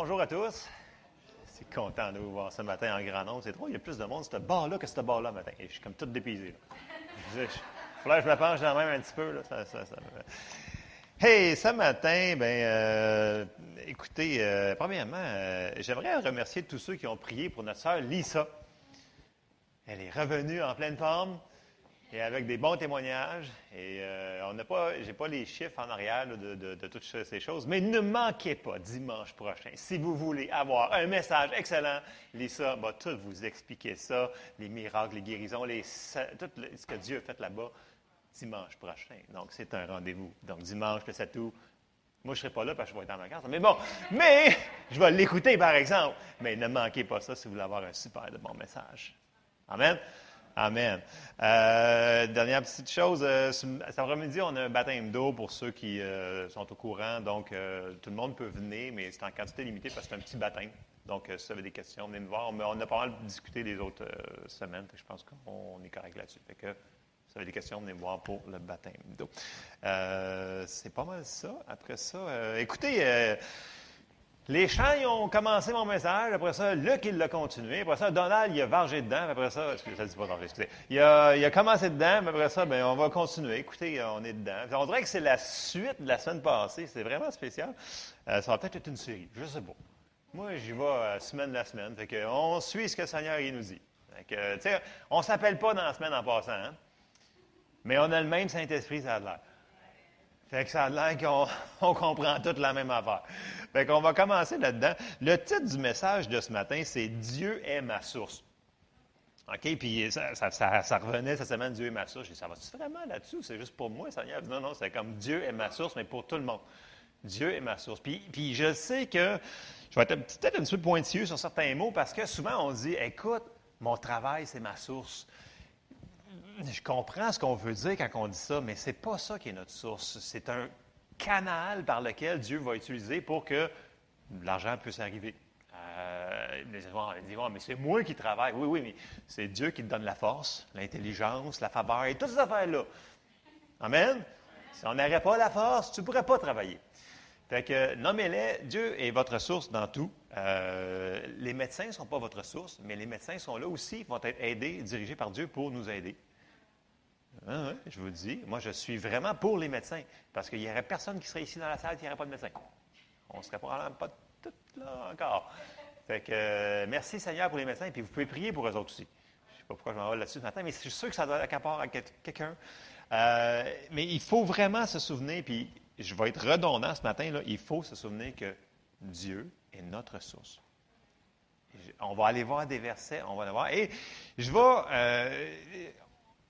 Bonjour à tous. Suis content de vous voir ce matin en grand nombre. C'est drôle, il y a plus de monde, ce bar-là, que ce bar-là matin. Je suis comme tout dépaysé. Il faudrait que je me penche dans même un petit peu. Hey, ce matin, ben, euh, écoutez, euh, premièrement, euh, j'aimerais remercier tous ceux qui ont prié pour notre sœur Lisa. Elle est revenue en pleine forme et avec des bons témoignages. Et euh, on n'a pas, j'ai pas les chiffres en arrière de, toutes ces choses, mais ne manquez pas dimanche prochain. Si vous voulez avoir un message excellent, Lisa va tout vous expliquer ça, les miracles, les guérisons, les, tout ce que Dieu a fait là-bas dimanche prochain. Donc, c'est un rendez-vous. Donc, dimanche, le 7 août. Moi, je ne serai pas là parce que je vais être ma carte. Mais bon, mais je vais l'écouter, par exemple. Mais ne manquez pas ça si vous voulez avoir un super de bon message. Amen. Amen. Euh, dernière petite chose, euh, cet après-midi, on a un baptême d'eau pour ceux qui euh, sont au courant. Donc, tout le monde peut venir, mais c'est en quantité limitée parce que c'est un petit baptême. Donc, si vous avez des questions, venez me voir. On a pas mal discuté les autres semaines. Je pense qu'on est correct là-dessus. Si vous avez des questions, venez me voir pour le baptême d'eau. c'est pas mal ça. Après ça, écoutez, les chants, ils ont commencé mon message. Après ça, Luc, il l'a continué. Après ça, Donald, il a vargé dedans. Après ça, excusez, dit pas excusez. Il a, il a commencé dedans, après ça, ben, on va continuer. Écoutez, on est dedans. On dirait que c'est la suite de la semaine passée. C'est vraiment spécial. Euh, ça va peut-être être une série. Je sais pas. Moi, j'y vais euh, semaine la semaine. Fait on suit ce que le Seigneur nous dit. Fait que, on ne s'appelle pas dans la semaine en passant, hein? mais on a le même Saint-Esprit, ça a l'air. Fait que ça a l'air qu'on comprend toute la même affaire. Fait qu'on va commencer là-dedans. Le titre du message de ce matin, c'est Dieu est ma source. OK? Puis ça, ça, revenait cette semaine, Dieu est ma source. J'ai dit, ça va-tu vraiment là-dessus? C'est juste pour moi, Seigneur? Non, non, c'est comme Dieu est ma source, mais pour tout le monde. Dieu est ma source. Puis, puis je sais que je vais être peut-être un petit peu pointilleux sur certains mots parce que souvent on dit, écoute, mon travail, c'est ma source je comprends ce qu'on veut dire quand on dit ça, mais ce n'est pas ça qui est notre source. C'est un canal par lequel Dieu va utiliser pour que l'argent puisse arriver. Euh, mais c'est moi qui travaille. Oui, oui, mais c'est Dieu qui te donne la force, l'intelligence, la faveur et toutes ces affaires-là. Amen? Si on n'aurait pas la force, tu ne pourrais pas travailler. Fait que nommez-les, Dieu est votre source dans tout. Euh, les médecins ne sont pas votre source, mais les médecins sont là aussi, vont être aidés, dirigés par Dieu pour nous aider. Ah je vous dis, moi, je suis vraiment pour les médecins, parce qu'il n'y aurait personne qui serait ici dans la salle qui n'aurait pas de médecin. On ne serait probablement pas tout là encore. Fait euh, merci Seigneur pour les médecins, puis vous pouvez prier pour eux autres aussi. Je ne sais pas pourquoi je m'en vais là-dessus ce matin, mais je suis sûr que ça doit être à quelqu'un. Euh, mais il faut vraiment se souvenir, puis je vais être redondant ce matin, là, il faut se souvenir que Dieu est notre source. On va aller voir des versets, on va aller voir. Et je vais, euh,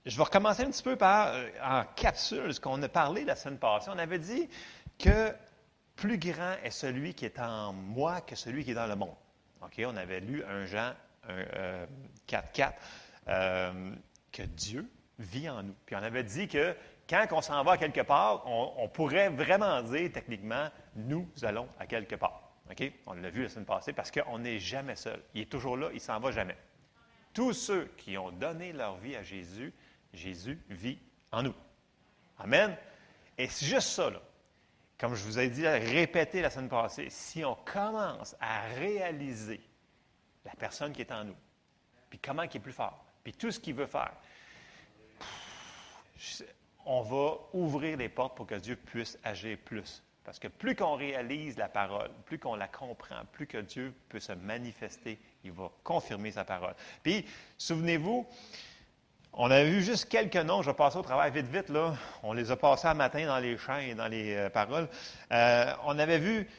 je vais recommencer un petit peu par, euh, en capsule, ce qu'on a parlé la semaine passée. On avait dit que plus grand est celui qui est en moi que celui qui est dans le monde. On avait lu un Jean 4.4, euh, euh, que Dieu vit en nous. Puis on avait dit que quand on s'en va quelque part, on, pourrait vraiment dire techniquement, nous allons à quelque part. On l'a vu la semaine passée parce qu'on n'est jamais seul. Il est toujours là, il s'en va jamais. Tous ceux qui ont donné leur vie à Jésus, Jésus vit en nous. Amen. Et c'est juste ça, là. Comme je vous ai dit, répéter la semaine passée, si on commence à réaliser la personne qui est en nous, puis comment il est plus fort, puis tout ce qu'il veut faire, on va ouvrir les portes pour que Dieu puisse agir plus. Parce que plus qu'on réalise la parole, plus qu'on la comprend, plus que Dieu peut se manifester, il va confirmer sa parole. Puis, souvenez-vous, on a vu juste quelques noms, je vais passer au travail vite, vite, là. On les a passés un matin dans les chants et dans les euh, paroles. Euh, on avait vu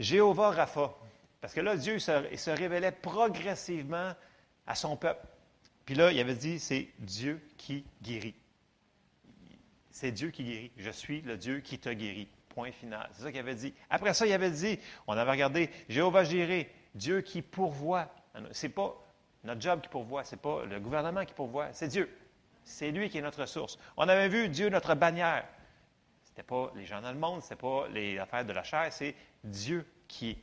Jéhovah Rapha, parce que là, Dieu se, révélait progressivement à son peuple. Puis là, il avait dit, c'est Dieu qui guérit. C'est Dieu qui guérit. Je suis le Dieu qui te guérit. Point final. C'est ça qu'il avait dit. Après ça, il avait dit, on avait regardé Jéhovah Jiré, Dieu qui pourvoit. C'est pas notre job qui pourvoit, ce n'est pas le gouvernement qui pourvoit, c'est Dieu. C'est lui qui est notre source. On avait vu Dieu notre bannière. Ce n'était pas les gens dans le monde, ce n'était pas les affaires de la chair, c'est Dieu qui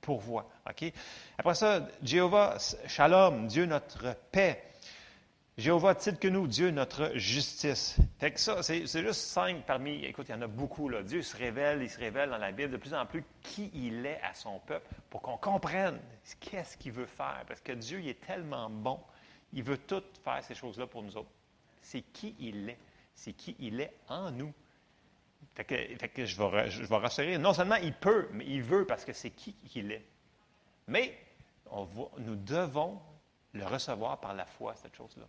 pourvoit. Après ça, Jéhovah Shalom, Dieu notre paix. Jéhovah titre que nous, Dieu notre justice. Fait que ça, c'est juste cinq parmi, écoute, il y en a beaucoup, là. Dieu se révèle, il se révèle dans la Bible de plus en plus qui il est à son peuple pour qu'on comprenne qu'est-ce qu'il veut faire. Parce que Dieu, il est tellement bon, il veut tout faire ces choses-là pour nous autres. C'est qui il est. C'est qui il est en nous. Fait que, je, vais, je vais rassurer, non seulement il peut, mais il veut parce que c'est qui il est. Mais on nous devons le recevoir par la foi, cette chose-là.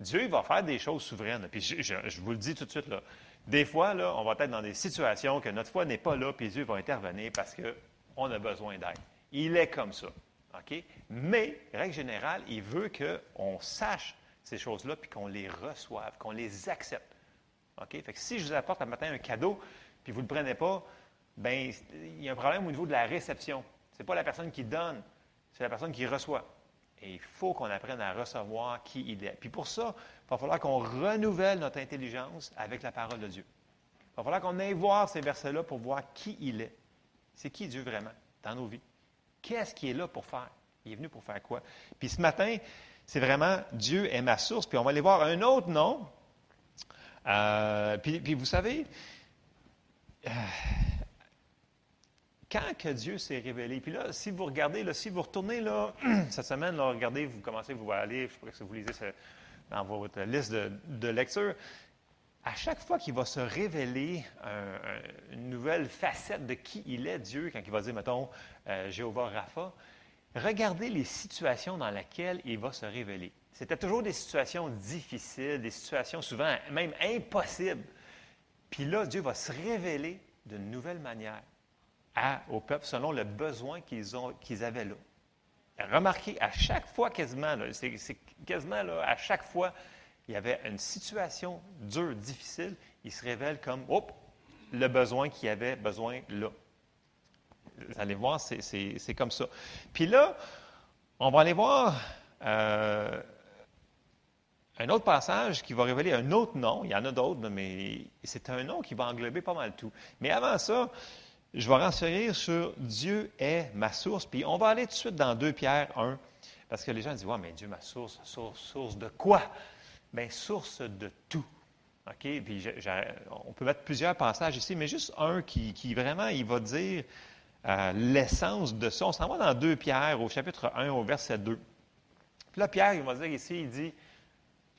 Dieu va faire des choses souveraines. Puis je, vous le dis tout de suite, là, des fois, là, on va être dans des situations que notre foi n'est pas là, puis Dieu va intervenir parce qu'on a besoin d'aide. Il est comme ça. OK? Mais, règle générale, il veut qu'on sache ces choses-là, puis qu'on les reçoive, qu'on les accepte. Fait que si je vous apporte un matin un cadeau, puis vous ne le prenez pas, bien, il y a un problème au niveau de la réception. Ce n'est pas la personne qui donne, c'est la personne qui reçoit. Et il faut qu'on apprenne à recevoir qui il est. Puis pour ça, il va falloir qu'on renouvelle notre intelligence avec la parole de Dieu. Il va falloir qu'on aille voir ces versets-là pour voir qui il est. C'est qui Dieu vraiment dans nos vies? Qu'est-ce qu'il est là pour faire? Il est venu pour faire quoi? Puis ce matin, c'est vraiment Dieu est ma source. Puis on va aller voir un autre nom. Euh, puis, vous savez, euh, quand que Dieu s'est révélé? Puis là, si vous regardez, si vous retournez cette semaine, regardez, vous commencez, vous allez, je sais pas si vous lisez dans votre liste de, lecture, à chaque fois qu'il va se révéler une nouvelle facette de qui il est, Dieu, quand il va dire, mettons, euh, Jéhovah Rapha, regardez les situations dans lesquelles il va se révéler. C'était toujours des situations difficiles, des situations souvent même impossibles. Puis là, Dieu va se révéler d'une nouvelle manière au peuple selon le besoin qu'ils, ont, qu'ils avaient là. Remarquez, à chaque fois quasiment, c'est, quasiment là, à chaque fois, il y avait une situation dure, difficile, il se révèle comme, hop, le besoin qu'il y avait besoin là. Vous allez voir, c'est, comme ça. Puis là, on va aller voir euh, un autre passage qui va révéler un autre nom. Il y en a d'autres, mais c'est un nom qui va englober pas mal tout. Mais avant ça, je vais renseigner sur Dieu est ma source. Puis on va aller tout de suite dans 2 Pierre 1, parce que les gens disent Ouais, mais Dieu, ma source, source, de quoi? Bien, source de tout. OK? Puis on peut mettre plusieurs passages ici, mais juste un qui, vraiment, il va dire euh, l'essence de ça. On s'en va dans 2 Pierre, au chapitre 1, au verset 2. Puis là, Pierre, il va dire ici il dit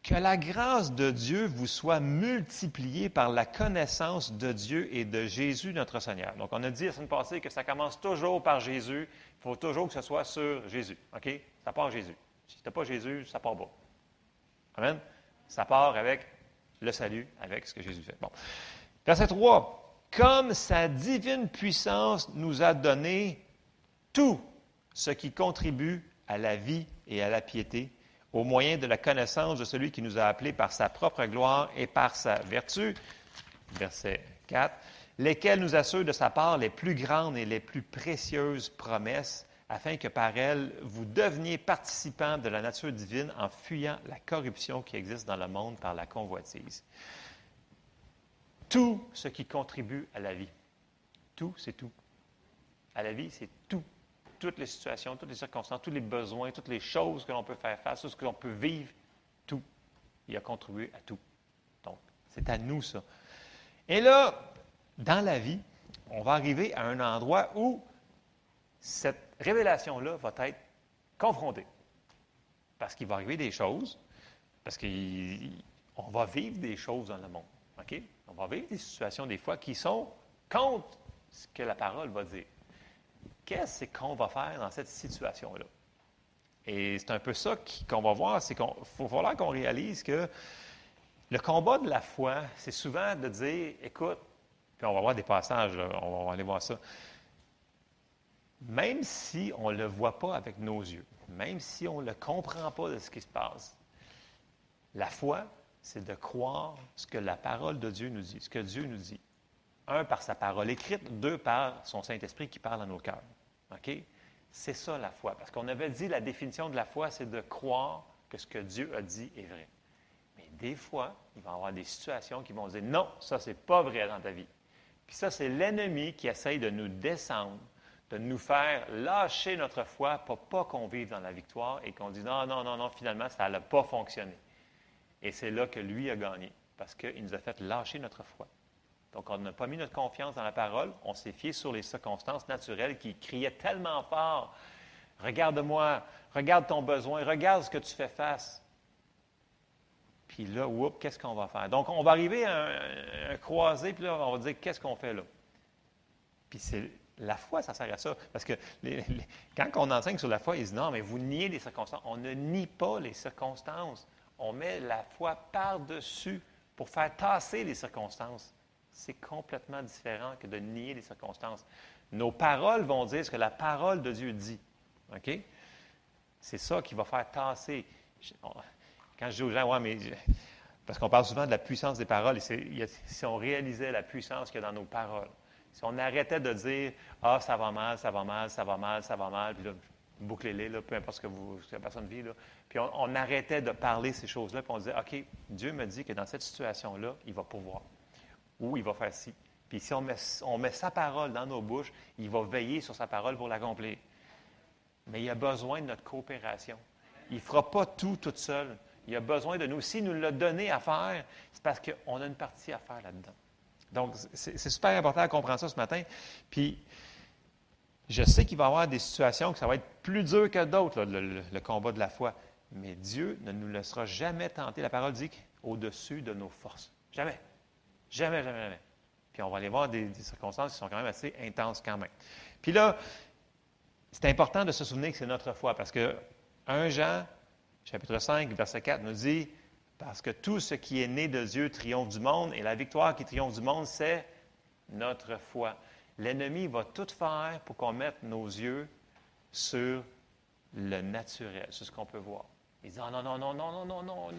que la grâce de Dieu vous soit multipliée par la connaissance de Dieu et de Jésus notre Seigneur. Donc, on a dit la semaine passée que ça commence toujours par Jésus. Il faut toujours que ce soit sur Jésus. OK? Ça part Jésus. Si tu pas Jésus, ça part pas. Amen? Ça part avec le salut, avec ce que Jésus fait. Bon. Verset 3. Comme sa divine puissance nous a donné tout ce qui contribue à la vie et à la piété au moyen de la connaissance de celui qui nous a appelés par sa propre gloire et par sa vertu. Verset 4. Lesquels nous assurent de sa part les plus grandes et les plus précieuses promesses, afin que par elles vous deveniez participants de la nature divine en fuyant la corruption qui existe dans le monde par la convoitise. Tout ce qui contribue à la vie. Tout, c'est tout. À la vie, c'est tout toutes les situations, toutes les circonstances, tous les besoins, toutes les choses que l'on peut faire face, tout ce que l'on peut vivre, tout. Il a contribué à tout. Donc, c'est à nous ça. Et là, dans la vie, on va arriver à un endroit où cette révélation-là va être confrontée. Parce qu'il va arriver des choses, parce qu'on va vivre des choses dans le monde. OK? On va vivre des situations des fois qui sont contre ce que la parole va dire qu'est-ce qu'on va faire dans cette situation-là? Et c'est un peu ça qu'on va voir, c'est qu'il faut falloir qu'on réalise que le combat de la foi, c'est souvent de dire, écoute, puis on va voir des passages, on va aller voir ça. Même si on ne le voit pas avec nos yeux, même si on ne le comprend pas de ce qui se passe, la foi, c'est de croire ce que la parole de Dieu nous dit, ce que Dieu nous dit. Un, par sa parole écrite, deux, par son Saint-Esprit qui parle à nos cœurs. OK? C'est ça la foi. Parce qu'on avait dit la définition de la foi, c'est de croire que ce que Dieu a dit est vrai. Mais des fois, il va y avoir des situations qui vont dire non, ça, c'est pas vrai dans ta vie. Puis ça, c'est l'ennemi qui essaye de nous descendre, de nous faire lâcher notre foi pour pas qu'on vive dans la victoire et qu'on dise non, non, non, non, finalement, ça n'a pas fonctionné. Et c'est là que lui a gagné, parce qu'il nous a fait lâcher notre foi. Donc, on n'a pas mis notre confiance dans la parole, on s'est fié sur les circonstances naturelles qui criaient tellement fort. Regarde-moi, regarde ton besoin, regarde ce que tu fais face. Puis là, qu'est-ce qu'on va faire? Donc, on va arriver à un, croisé, puis là, on va dire, qu'est-ce qu'on fait là? Puis c'est la foi, ça sert à ça. Parce que quand on enseigne sur la foi, ils disent, non, mais vous niez les circonstances. On ne nie pas les circonstances. On met la foi par-dessus pour faire tasser les circonstances. C'est complètement différent que de nier les circonstances. Nos paroles vont dire ce que la parole de Dieu dit. OK? C'est ça qui va faire tasser. Quand je dis aux gens, ouais, mais. Parce qu'on parle souvent de la puissance des paroles, et si on réalisait la puissance qu'il y a dans nos paroles, si on arrêtait de dire Ah, ça va mal, ça va mal, ça va mal, ça va mal, puis là, bouclez-les, peu importe ce que, vous, la personne vit, là. puis on, arrêtait de parler ces choses-là, puis on disait OK, Dieu me dit que dans cette situation-là, il va pouvoir, ou il va faire ci. Puis si on met, sa parole dans nos bouches, il va veiller sur sa parole pour l'accomplir. Mais il a besoin de notre coopération. Il ne fera pas tout tout seul. Il a besoin de nous. S'il nous l'a donné à faire, c'est parce qu'on a une partie à faire là-dedans. Donc, c'est super important à comprendre ça ce matin. Puis, je sais qu'il va y avoir des situations que ça va être plus dur que d'autres, le, combat de la foi. Mais Dieu ne nous laissera jamais tenter. La parole dit au-dessus de nos forces. Jamais. Jamais, jamais, jamais. Puis on va aller voir des, circonstances qui sont quand même assez intenses quand même. Puis là, c'est important de se souvenir que c'est notre foi parce que 1 Jean chapitre 5, verset 4 nous dit, parce que tout ce qui est né de Dieu triomphe du monde, et la victoire qui triomphe du monde, c'est notre foi. L'ennemi va tout faire pour qu'on mette nos yeux sur le naturel, sur ce qu'on peut voir. Il dit, non, non, non, non, non, non, non,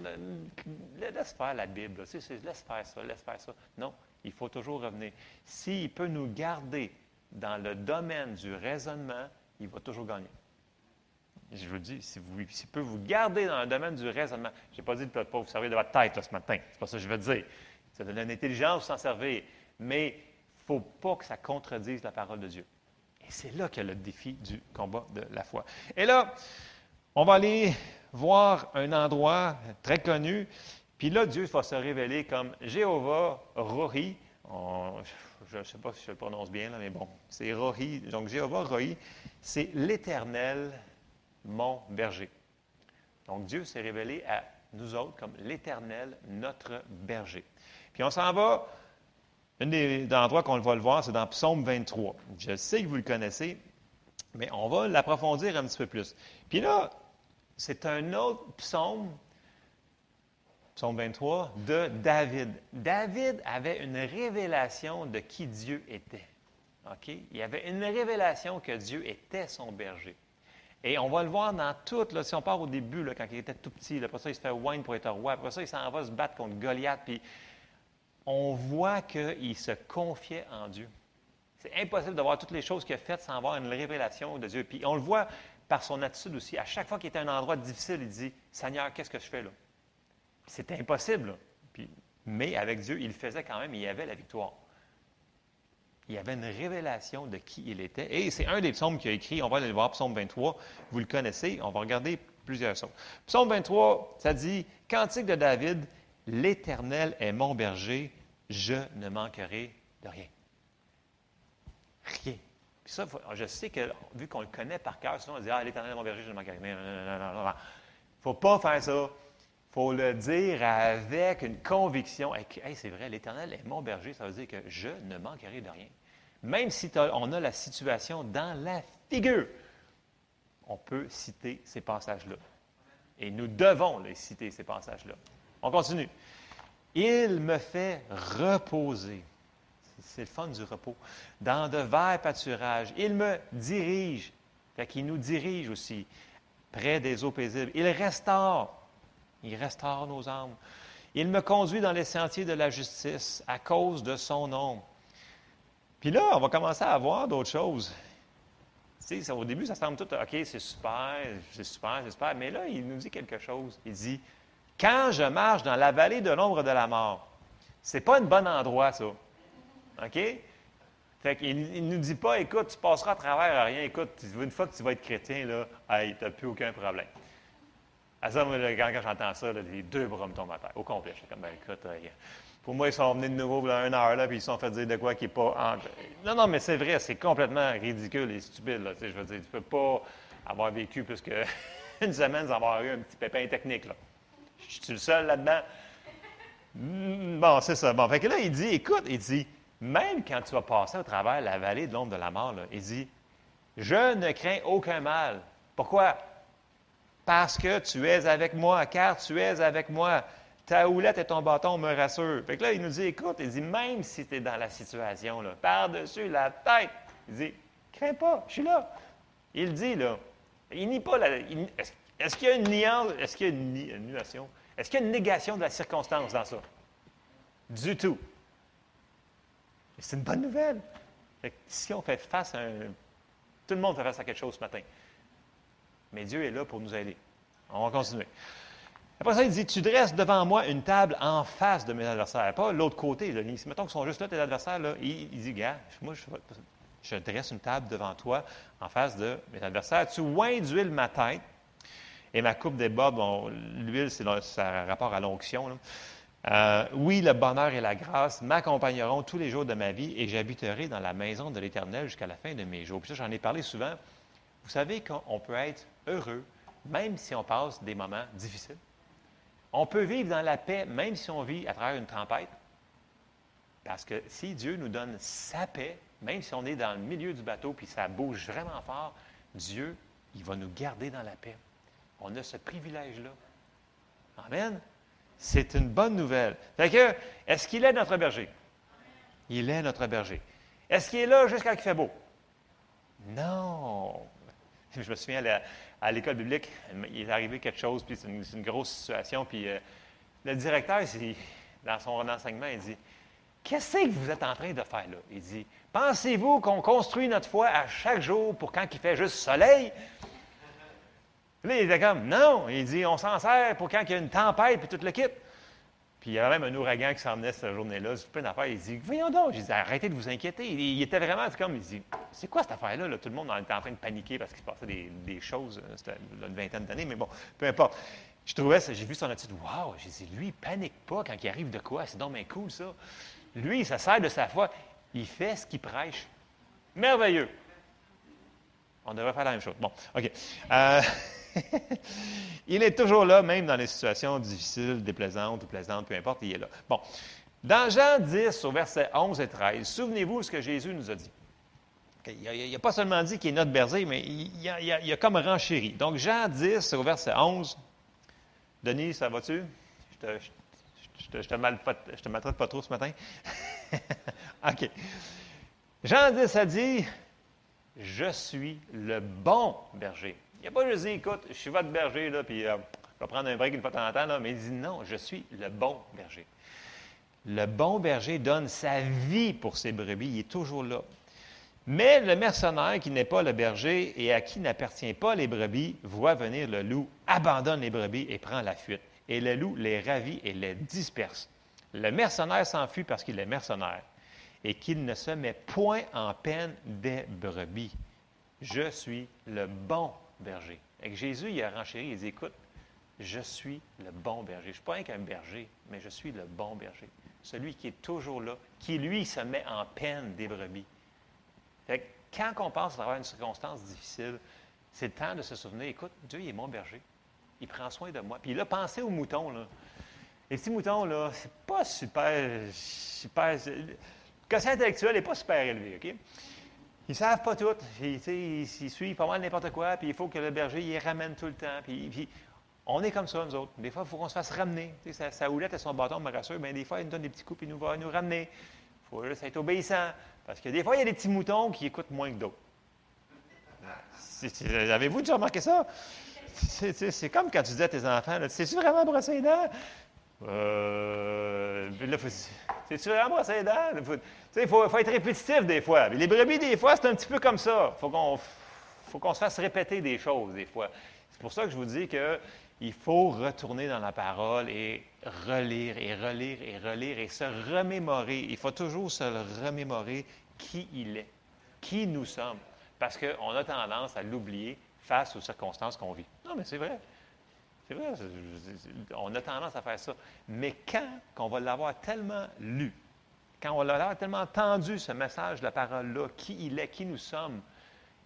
laisse faire la Bible, laisse faire ça, laisse faire ça. Non, il faut toujours revenir. S'il peut nous garder dans le domaine du raisonnement, il va toujours gagner. Je vous dis, si vous, peut vous garder dans le domaine du raisonnement, je n'ai pas dit de ne pas vous servir de votre tête ce matin, c'est pas ça que je veux dire. Ça donne une intelligence s'en servir. Mais il ne faut pas que ça contredise la parole de Dieu. Et c'est là qu'il y a le défi du combat de la foi. Et là, on va aller voir un endroit très connu. Puis là, Dieu va se révéler comme Jéhovah Rohi. je ne sais pas si je le prononce bien, là, mais bon, c'est Rohi. Donc, Jéhovah Rohi, c'est l'Éternel mon berger. Donc Dieu s'est révélé à nous autres comme l'Éternel, notre berger. Puis on s'en va, un des endroits qu'on va le voir, c'est dans Psaume 23. Je sais que vous le connaissez, mais on va l'approfondir un petit peu plus. Puis là, c'est un autre psaume, psaume 23, de David. David avait une révélation de qui Dieu était. OK? Il avait une révélation que Dieu était son berger. Et on va le voir dans tout, si on part au début, quand il était tout petit, après ça, il se fait wine pour être roi, après ça, il s'en va se battre contre Goliath, puis on voit qu'il se confiait en Dieu. C'est impossible de voir toutes les choses qu'il a faites sans avoir une révélation de Dieu. Puis on le voit par son attitude aussi. À chaque fois qu'il était à un endroit difficile, il dit Seigneur, qu'est-ce que je fais là? C'était impossible. Mais avec Dieu, il faisait quand même, il y avait la victoire il y avait une révélation de qui il était. Et c'est un des psaumes qu'il a écrit. On va aller le voir, psaume 23. Vous le connaissez. On va regarder plusieurs psaumes. Psaume 23, ça dit Cantique de David, L'Éternel est mon berger, je ne manquerai de rien. Rien. Je sais que, vu qu'on le connaît par cœur, sinon on dit Ah, l'Éternel est mon berger, je ne manquerai rien. Il ne faut pas faire ça. Il faut le dire avec une conviction. Hey, c'est vrai, l'Éternel est mon berger, ça veut dire que je ne manquerai de rien. Même si on a la situation dans la figure, on peut citer ces passages-là. Et nous devons les citer, ces passages-là. On continue. Il me fait reposer. C'est le fun du repos. Dans de verts pâturages. Il me dirige. Fait nous dirige aussi près des eaux paisibles. Il restaure. Il restaure nos âmes. Il me conduit dans les sentiers de la justice à cause de son nom. Puis là, on va commencer à voir d'autres choses. Tu sais, au début, ça semble tout, OK, c'est super, c'est super, c'est super. Mais là, il nous dit quelque chose. Il dit, quand je marche dans la vallée de l'ombre de la mort, c'est pas un bon endroit, ça. OK? Fait qu'il ne nous dit pas, écoute, tu passeras à travers à rien. Écoute, une fois que tu vas être chrétien, là, hey, tu n'as plus aucun problème. À ça, moi, quand, j'entends ça, les deux bras me tombent à terre, au complet. Je suis comme, ben écoute, euh, pour moi, ils sont venus de nouveau a une heure, là, puis ils se sont fait dire de quoi qui n'est pas. Non, non, mais c'est vrai, c'est complètement ridicule et stupide. Là, je veux dire, tu ne peux pas avoir vécu plus qu'une semaine sans avoir eu un petit pépin technique. Là. Je suis le seul là-dedans? Hmm, bon, c'est ça. Bon, fait que là, il dit, écoute, il dit, même quand tu vas passer au travers la vallée de l'ombre de la mort, il dit, je ne crains aucun mal. Pourquoi? Parce que tu es avec moi, car tu es avec moi. Ta houlette et ton bâton me rassurent. Fait que là, il nous dit, écoute, il dit, même si tu es dans la situation, par-dessus la tête, il dit, crains pas, je suis là. Il dit, là, il nie pas. Est-ce qu'il y a une nuance, est-ce qu'il y a une, une est-ce qu'il y a une négation de la circonstance dans ça? Du tout. C'est une bonne nouvelle. si on fait face à un. Tout le monde fait face à quelque chose ce matin. Mais Dieu est là pour nous aider. On va continuer. Après ça, il dit Tu dresses devant moi une table en face de mes adversaires, pas l'autre côté. Là. Mettons qu'ils sont juste là, tes adversaires. Là. Il, dit Gars, moi, je, dresse une table devant toi en face de mes adversaires. Tu oins d'huile ma tête et ma coupe déborde. Bon, l'huile, c'est ça rapport à l'onction. Euh, oui, le bonheur et la grâce m'accompagneront tous les jours de ma vie et j'habiterai dans la maison de l'Éternel jusqu'à la fin de mes jours. Puis ça, j'en ai parlé souvent. Vous savez qu'on peut être heureux même si on passe des moments difficiles. On peut vivre dans la paix même si on vit à travers une tempête. Parce que si Dieu nous donne sa paix, même si on est dans le milieu du bateau puis ça bouge vraiment fort, Dieu, il va nous garder dans la paix. On a ce privilège-là. Amen. C'est une bonne nouvelle. Fait est-ce qu'il est notre berger? Il est notre berger. Est-ce qu'il est là jusqu'à qu'il fait beau? Non. Je me souviens à l'école biblique, il est arrivé quelque chose, puis c'est une, grosse situation, puis euh, le directeur, dans son enseignement, il dit Qu'est-ce que vous êtes en train de faire là? Il dit Pensez-vous qu'on construit notre foi à chaque jour pour quand il fait juste soleil? Il était comme, non. Il dit, on s'en sert pour quand il y a une tempête, puis tout le kit. Puis il y avait même un ouragan qui s'emmenait cette journée-là, c'est plein d'affaires. Il dit, voyons donc. J'ai dit, arrêtez de vous inquiéter. Il, était vraiment comme, il dit, c'est quoi cette affaire-là? Tout le monde était en train de paniquer parce qu'il se passait des, choses. Euh, c'était une vingtaine d'années, mais bon, peu importe. Je trouvais ça, j'ai vu son attitude, waouh, j'ai dit, lui, il panique pas quand il arrive de quoi? C'est donc cool, ça. Lui, ça sert de sa foi. Il fait ce qu'il prêche. Merveilleux. On devrait faire la même chose. Bon, OK. Euh, il est toujours là, même dans les situations difficiles, déplaisantes ou plaisantes, peu importe, il est là. Bon. Dans Jean 10, au verset 11 et 13, souvenez-vous ce que Jésus nous a dit. Il n'a pas seulement dit qu'il est notre berger, mais il, a, a, comme renchéri. Donc, Jean 10, au verset 11. Denis, ça va-tu? Je te, je, te, te maltraite pas trop ce matin? OK. Jean 10 a dit Je suis le bon berger. Il n'a pas juste dit, écoute, je suis votre berger, là, puis euh, je vais prendre un break une fois de temps en temps, là, mais il dit, non, je suis le bon berger. Le bon berger donne sa vie pour ses brebis, il est toujours là. Mais le mercenaire qui n'est pas le berger et à qui n'appartient pas les brebis voit venir le loup, abandonne les brebis et prend la fuite. Et le loup les ravit et les disperse. Le mercenaire s'enfuit parce qu'il est mercenaire et qu'il ne se met point en peine des brebis. Je suis le bon berger. Et Jésus, il a renchéri, il dit, écoute, je suis le bon berger. Je ne suis pas qu'un berger, mais je suis le bon berger. Celui qui est toujours là, qui, lui, se met en peine des brebis. Fait quand on pense à travers une circonstance difficile, c'est le temps de se souvenir, écoute, Dieu, il est mon berger. Il prend soin de moi. Puis il a pensé aux moutons, là. Les petits moutons, là, c'est pas super, super... Le quotient intellectuel n'est pas super élevé, OK? Ils ne savent pas tout. Ils, suivent pas mal n'importe quoi, puis il faut que le berger y ramène tout le temps. Puis, on est comme ça, nous autres. Des fois, il faut qu'on se fasse ramener. sa, houlette et son bâton me rassure. Bien, des fois, il nous donne des petits coups, puis il nous va nous ramener. Il faut être obéissant. Parce que des fois, il y a des petits moutons qui écoutent moins que d'autres. Avez-vous déjà remarqué ça? C'est comme quand tu dis à tes enfants, c'est-tu vraiment brosser les? Euh, c'est-tu vraiment brosser les dents? Il faut, être répétitif des fois. les brebis, des fois, c'est un petit peu comme ça. Il faut qu'on se fasse répéter des choses, des fois. C'est pour ça que je vous dis qu'il faut retourner dans la parole et relire et relire et relire et se remémorer. Il faut toujours se remémorer qui il est, qui nous sommes, parce qu'on a tendance à l'oublier face aux circonstances qu'on vit. Non, mais c'est vrai. C'est vrai, on a tendance à faire ça. Mais quand on va l'avoir tellement lu, quand on va l'avoir tellement entendu, ce message la parole-là, qui il est, qui nous sommes,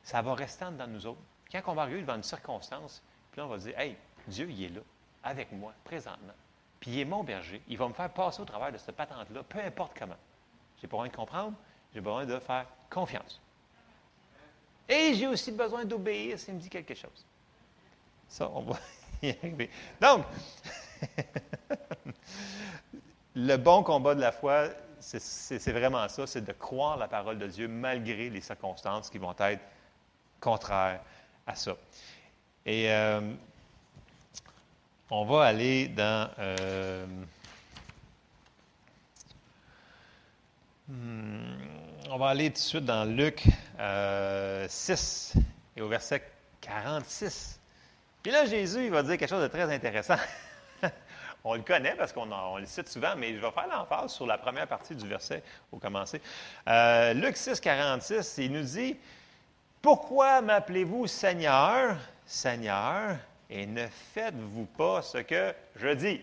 ça va rester dans nous autres. Quand on va arriver devant une circonstance, puis là, on va dire, Hey, Dieu, il est là, avec moi, présentement. Puis il est mon berger. Il va me faire passer au travers de cette patente-là, peu importe comment. J'ai besoin de comprendre, j'ai besoin de faire confiance. Et j'ai aussi besoin d'obéir s'il me dit quelque chose. Ça, on va Donc, le bon combat de la foi, c'est vraiment ça, c'est de croire la parole de Dieu malgré les circonstances qui vont être contraires à ça. Et euh, on va aller dans... Euh, hmm, on va aller tout de suite dans Luc 6 euh, et au verset 46. Puis là, Jésus, il va dire quelque chose de très intéressant. on le connaît parce qu'on le cite souvent, mais je vais faire l'emphase sur la première partie du verset au commencer. Euh, Luc 6, 46, il nous dit Pourquoi m'appelez-vous Seigneur, Seigneur, et ne faites-vous pas ce que je dis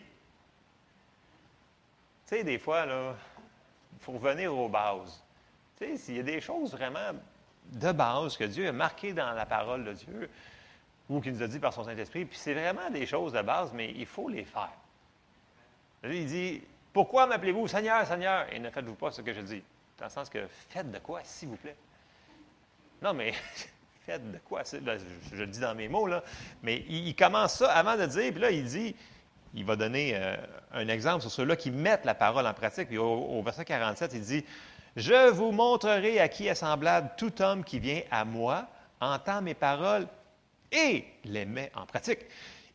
Tu sais, des fois, il faut revenir aux bases. Tu sais, s'il y a des choses vraiment de base que Dieu a marquées dans la parole de Dieu, ou qu'il nous a dit par son Saint-Esprit, puis c'est vraiment des choses de base, mais il faut les faire. Il dit Pourquoi m'appelez-vous Seigneur, Seigneur? Et ne faites-vous pas ce que je dis. Dans le sens que faites de quoi, s'il vous plaît? Non, mais faites de quoi? Je, le dis dans mes mots, là. Mais il, commence ça avant de dire, puis là, il dit il va donner euh, un exemple sur ceux-là qui mettent la parole en pratique. Puis au, verset 47, il dit Je vous montrerai à qui est semblable tout homme qui vient à moi, entend mes paroles et les met en pratique.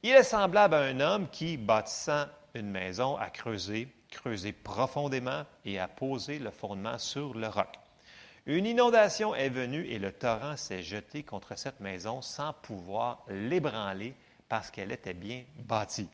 Il est semblable à un homme qui, bâtissant une maison, a creusé, creusé profondément et a posé le fondement sur le roc. Une inondation est venue et le torrent s'est jeté contre cette maison sans pouvoir l'ébranler parce qu'elle était bien bâtie.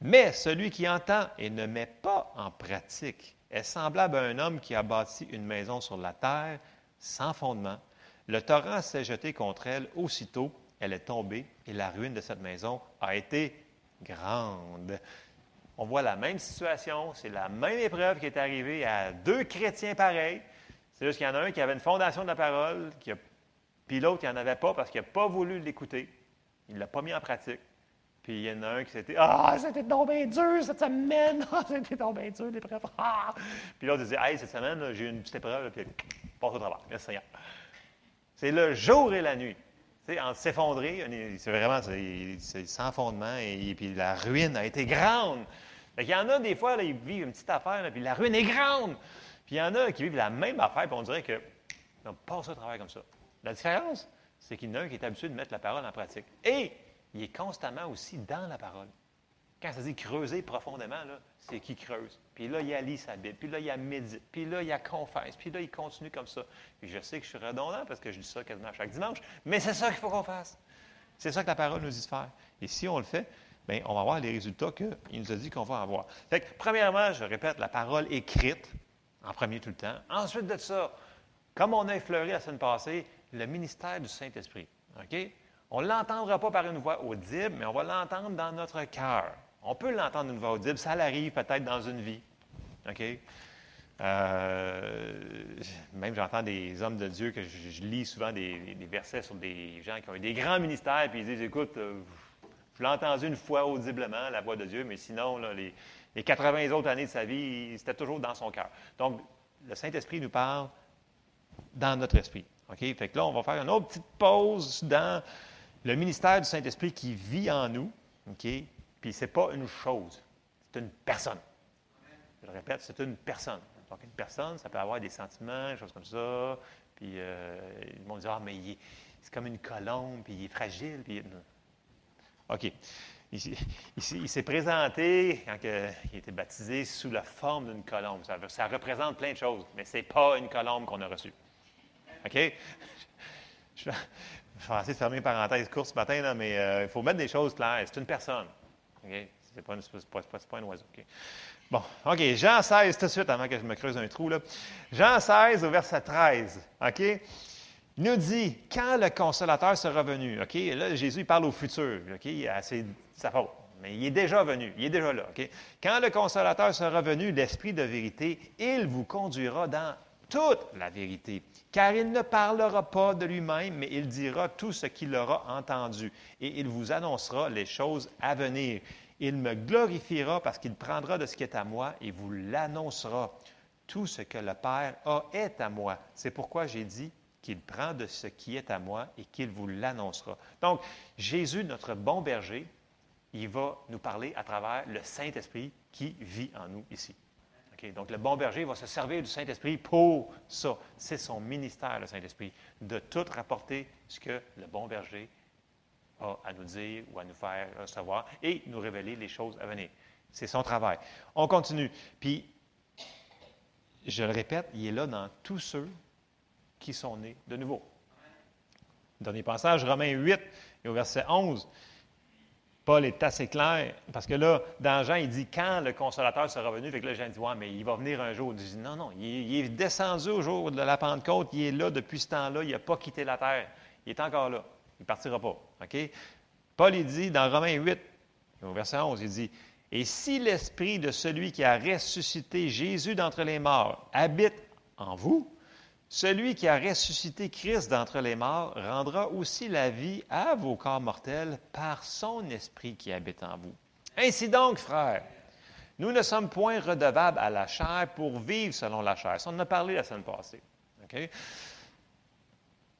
Mais celui qui entend et ne met pas en pratique est semblable à un homme qui a bâti une maison sur la terre sans fondement le torrent s'est jeté contre elle. Aussitôt, elle est tombée et la ruine de cette maison a été grande. On voit la même situation, c'est la même épreuve qui est arrivée à deux chrétiens pareils. C'est juste qu'il y en a un qui avait une fondation de la parole, qui puis l'autre, il n'en avait pas parce qu'il n'a pas voulu l'écouter. Il ne l'a pas mis en pratique. Puis il y en a un qui s'était Ah, c'était tombé dur cette semaine! Ah, c'était tombé dur l'épreuve! Ah! Puis l'autre disait Hey, cette semaine, j'ai une petite épreuve, puis passe au travail. Merci Seigneur. C'est le jour et la nuit. En s'effondrer, c'est vraiment sans fondement et, puis la ruine a été grande. Il y en a des fois, là, ils vivent une petite affaire, puis la ruine est grande. Puis il y en a qui vivent la même affaire, puis on dirait que pas passe au travail comme ça. La différence, c'est qu'il y en a un qui est habitué de mettre la parole en pratique. Et il est constamment aussi dans la parole. Quand ça dit creuser profondément, c'est qu'il creuse. Puis là, il a lit sa Bible. Puis là, il médite. Puis là, il a confesse. Puis là, il continue comme ça. Puis je sais que je suis redondant parce que je dis ça quasiment chaque dimanche. Mais c'est ça qu'il faut qu'on fasse. C'est ça que la parole nous dit de faire. Et si on le fait, bien, on va avoir les résultats qu'il nous a dit qu'on va avoir. Fait que, premièrement, je répète, la parole écrite, en premier tout le temps. Ensuite de ça, comme on a effleuré la semaine passée, le ministère du Saint-Esprit. OK? On ne l'entendra pas par une voix audible, mais on va l'entendre dans notre cœur. On peut l'entendre d'une voix audible, ça l'arrive peut-être dans une vie. Euh, même j'entends des hommes de Dieu que je, lis souvent des, versets sur des gens qui ont eu des grands ministères, puis ils disent Écoute, euh, je l'ai entendu une fois audiblement, la voix de Dieu, mais sinon, les, 80 autres années de sa vie, c'était toujours dans son cœur. Donc, le Saint-Esprit nous parle dans notre esprit. OK? Fait que là, on va faire une autre petite pause dans le ministère du Saint-Esprit qui vit en nous. Puis ce n'est pas une chose, c'est une personne. Je le répète, c'est une personne. Donc, une personne, ça peut avoir des sentiments, des choses comme ça. Puis, euh, ils vont dire, ah, mais c'est comme une colombe, puis il est fragile. Puis... OK. Il, s'est présenté quand il était baptisé sous la forme d'une colombe. Ça, représente plein de choses, mais ce n'est pas une colombe qu'on a reçue. OK? Je, vais essayer de fermer une parenthèse courte ce matin, mais euh, il faut mettre des choses claires. C'est une personne. C'est pas, un oiseau. Bon, OK. Jean 16, tout de suite, avant que je me creuse un trou. Là. Jean 16, au verset 13. OK? Il nous dit, quand le consolateur sera venu, OK? Là, Jésus, il parle au futur, OK? C'est sa faute. Mais il est déjà venu, il est déjà là, OK? Quand le consolateur sera venu, l'Esprit de vérité, il vous conduira dans toute la vérité. Car il ne parlera pas de lui-même, mais il dira tout ce qu'il aura entendu. Et il vous annoncera les choses à venir. Il me glorifiera parce qu'il prendra de ce qui est à moi et vous l'annoncera. Tout ce que le Père a est à moi. C'est pourquoi j'ai dit qu'il prend de ce qui est à moi et qu'il vous l'annoncera. Donc, Jésus, notre bon berger, il va nous parler à travers le Saint-Esprit qui vit en nous ici. Donc, le bon berger va se servir du Saint-Esprit pour ça. C'est son ministère, le Saint-Esprit, de tout rapporter ce que le bon berger a à nous dire ou à nous faire savoir et nous révéler les choses à venir. C'est son travail. On continue. Puis, je le répète, il est là dans tous ceux qui sont nés de nouveau. Dernier passage, Romains 8 et au verset 11. Paul est assez clair, parce que là, dans Jean, il dit quand le consolateur sera venu. Fait que là, Jean Ouais, mais il va venir un jour. Il dit Non, non, il est, descendu au jour de la Pentecôte, il est là depuis ce temps-là, il n'a pas quitté la terre. Il est encore là. Il ne partira pas. Paul, il dit dans Romains 8, au verset 11, il dit Et si l'esprit de celui qui a ressuscité Jésus d'entre les morts habite en vous, celui qui a ressuscité Christ d'entre les morts rendra aussi la vie à vos corps mortels par son esprit qui habite en vous. Ainsi donc, frères, nous ne sommes point redevables à la chair pour vivre selon la chair. Ça, on en a parlé la semaine passée.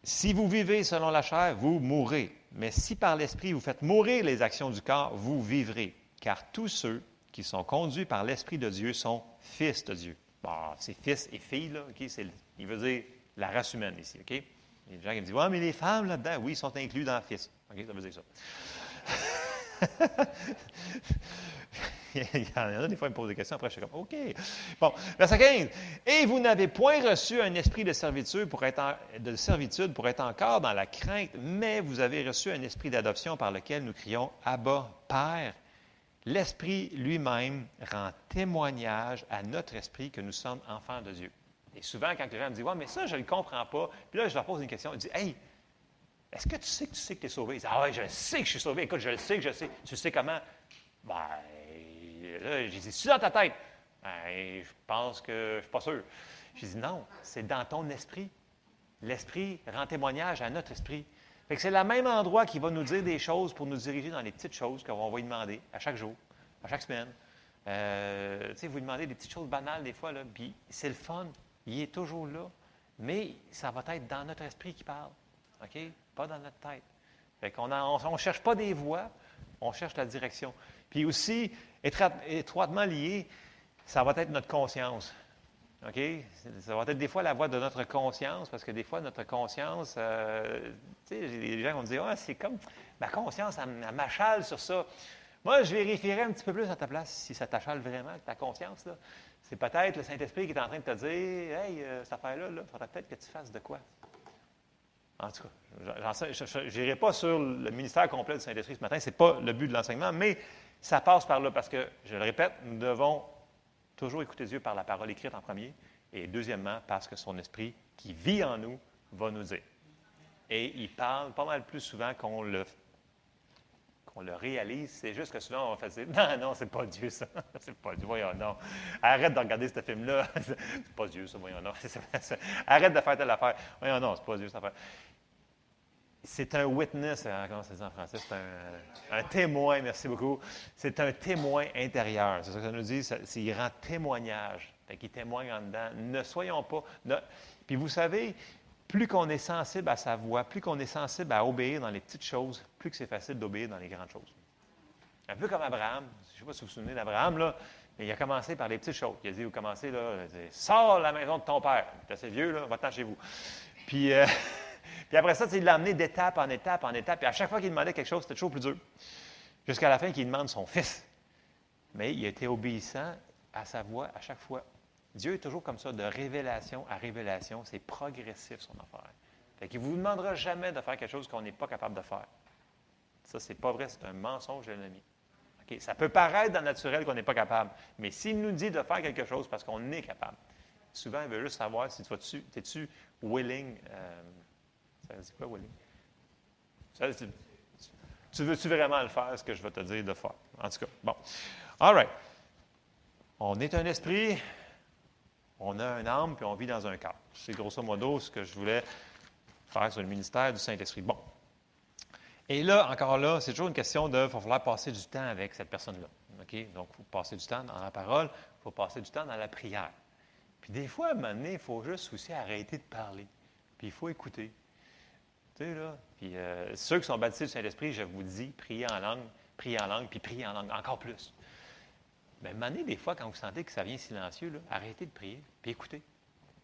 Si vous vivez selon la chair, vous mourrez. Mais si par l'Esprit vous faites mourir les actions du corps, vous vivrez. Car tous ceux qui sont conduits par l'Esprit de Dieu sont fils de Dieu. Bon, c'est fils et filles, là, il veut dire la race humaine ici, OK? Il y a des gens qui me disent, ouais, mais les femmes là-dedans, oui, sont inclus dans fils. OK, ça veut dire ça. il y en a des fois, ils me posent des questions, après je suis comme, OK. Bon, verset 15. Et vous n'avez point reçu un esprit de servitude pour être de servitude pour être encore dans la crainte, mais vous avez reçu un esprit d'adoption par lequel nous crions Abba, Père. L'Esprit lui-même rend témoignage à notre esprit que nous sommes enfants de Dieu. Et souvent, quand les gens me disent Ouais, mais ça, je ne le comprends pas, puis là, je leur pose une question. Ils disent Hey, est-ce que tu sais que tu sais que tu es sauvé? Ils disent Ah ouais, je sais que je suis sauvé. Écoute, je le sais que je sais. Tu sais comment? Ben, là, j'ai dit C'est dans ta tête? Ben, je pense que je ne suis pas sûr. J'ai dit Non, c'est dans ton esprit. L'esprit rend témoignage à notre esprit. Fait que c'est le même endroit qui va nous dire des choses pour nous diriger dans les petites choses qu'on va lui demander à chaque jour, à chaque semaine. Euh, tu sais, vous lui demandez des petites choses banales des fois, puis c'est le fun. Il est toujours là, mais ça va être dans notre esprit qui parle, OK? Pas dans notre tête. Fait qu'on ne cherche pas des voix, on cherche la direction. Puis aussi, étroitement lié, ça va être notre conscience. OK? Ça va être des fois la voix de notre conscience, parce que des fois, notre conscience, euh, tu sais, des gens vont me dire, ah, c'est comme ma conscience, elle, m'achale sur ça. Moi, je vérifierais un petit peu plus à ta place si ça t'achale vraiment, ta conscience. Là. C'est peut-être le Saint-Esprit qui est en train de te dire, hey, euh, cette affaire-là, il faudrait peut-être que tu fasses de quoi. En tout cas, je n'irai pas sur le ministère complet du Saint-Esprit ce matin, ce n'est pas le but de l'enseignement, mais ça passe par là parce que, je le répète, nous devons Toujours écouter Dieu par la parole écrite en premier. Et deuxièmement, parce que son esprit qui vit en nous va nous dire. Et il parle pas mal plus souvent qu'on le, qu'on le réalise. C'est juste que souvent, on va faire Non, non, c'est pas Dieu, ça. c'est pas Dieu. Voyons, non. Arrête de regarder ce film-là. c'est pas Dieu, ça. Voyons, non. Arrête de faire telle affaire. Voyons, non, c'est pas Dieu, cette affaire c'est un witness, hein, comment ça dit en français? C'est un, témoin, merci beaucoup. C'est un témoin intérieur. C'est ça que ça nous dit, c'est, il rend témoignage. Fait qu'il témoigne en dedans. Ne soyons pas. puis vous savez, plus qu'on est sensible à sa voix, plus qu'on est sensible à obéir dans les petites choses, plus que c'est facile d'obéir dans les grandes choses. Un peu comme Abraham. Je ne sais pas si vous vous souvenez d'Abraham, là, mais il a commencé par les petites choses. Il a dit, vous commencez, là, sors la maison de ton père. Tu es assez vieux, là, va-t'en chez vous. Puis, euh, puis après ça, il l'a amené d'étape en étape en étape. Et à chaque fois qu'il demandait quelque chose, c'était toujours plus dur. Jusqu'à la fin qu'il demande son fils. Mais il a été obéissant à sa voix à chaque fois. Dieu est toujours comme ça, de révélation à révélation. C'est progressif, son affaire. Fait qu'il ne vous demandera jamais de faire quelque chose qu'on n'est pas capable de faire. Ça, c'est pas vrai, c'est un mensonge de l'ennemi. Ça peut paraître dans le naturel qu'on n'est pas capable, mais s'il nous dit de faire quelque chose parce qu'on est capable, souvent, il veut juste savoir si tu es-tu willing, euh, Ça quoi, Willy? tu veux-tu vraiment le faire, ce que je vais te dire de faire? En tout cas, bon. All right. On est un esprit, on a un âme, puis on vit dans un corps. C'est grosso modo ce que je voulais faire sur le ministère du Saint-Esprit. Bon. Et là, encore là, c'est toujours une question de, il va falloir passer du temps avec cette personne-là. OK? Donc, il faut passer du temps dans la parole, il faut passer du temps dans la prière. Puis des fois, à un moment donné, il faut juste aussi arrêter de parler. Puis il faut écouter. Tu sais, là. Puis euh, ceux qui sont baptisés du Saint-Esprit, je vous dis, priez en langue, priez en langue, puis priez en langue, encore plus. Mais moment donné, des fois, quand vous sentez que ça vient silencieux, arrêtez de prier, puis écoutez.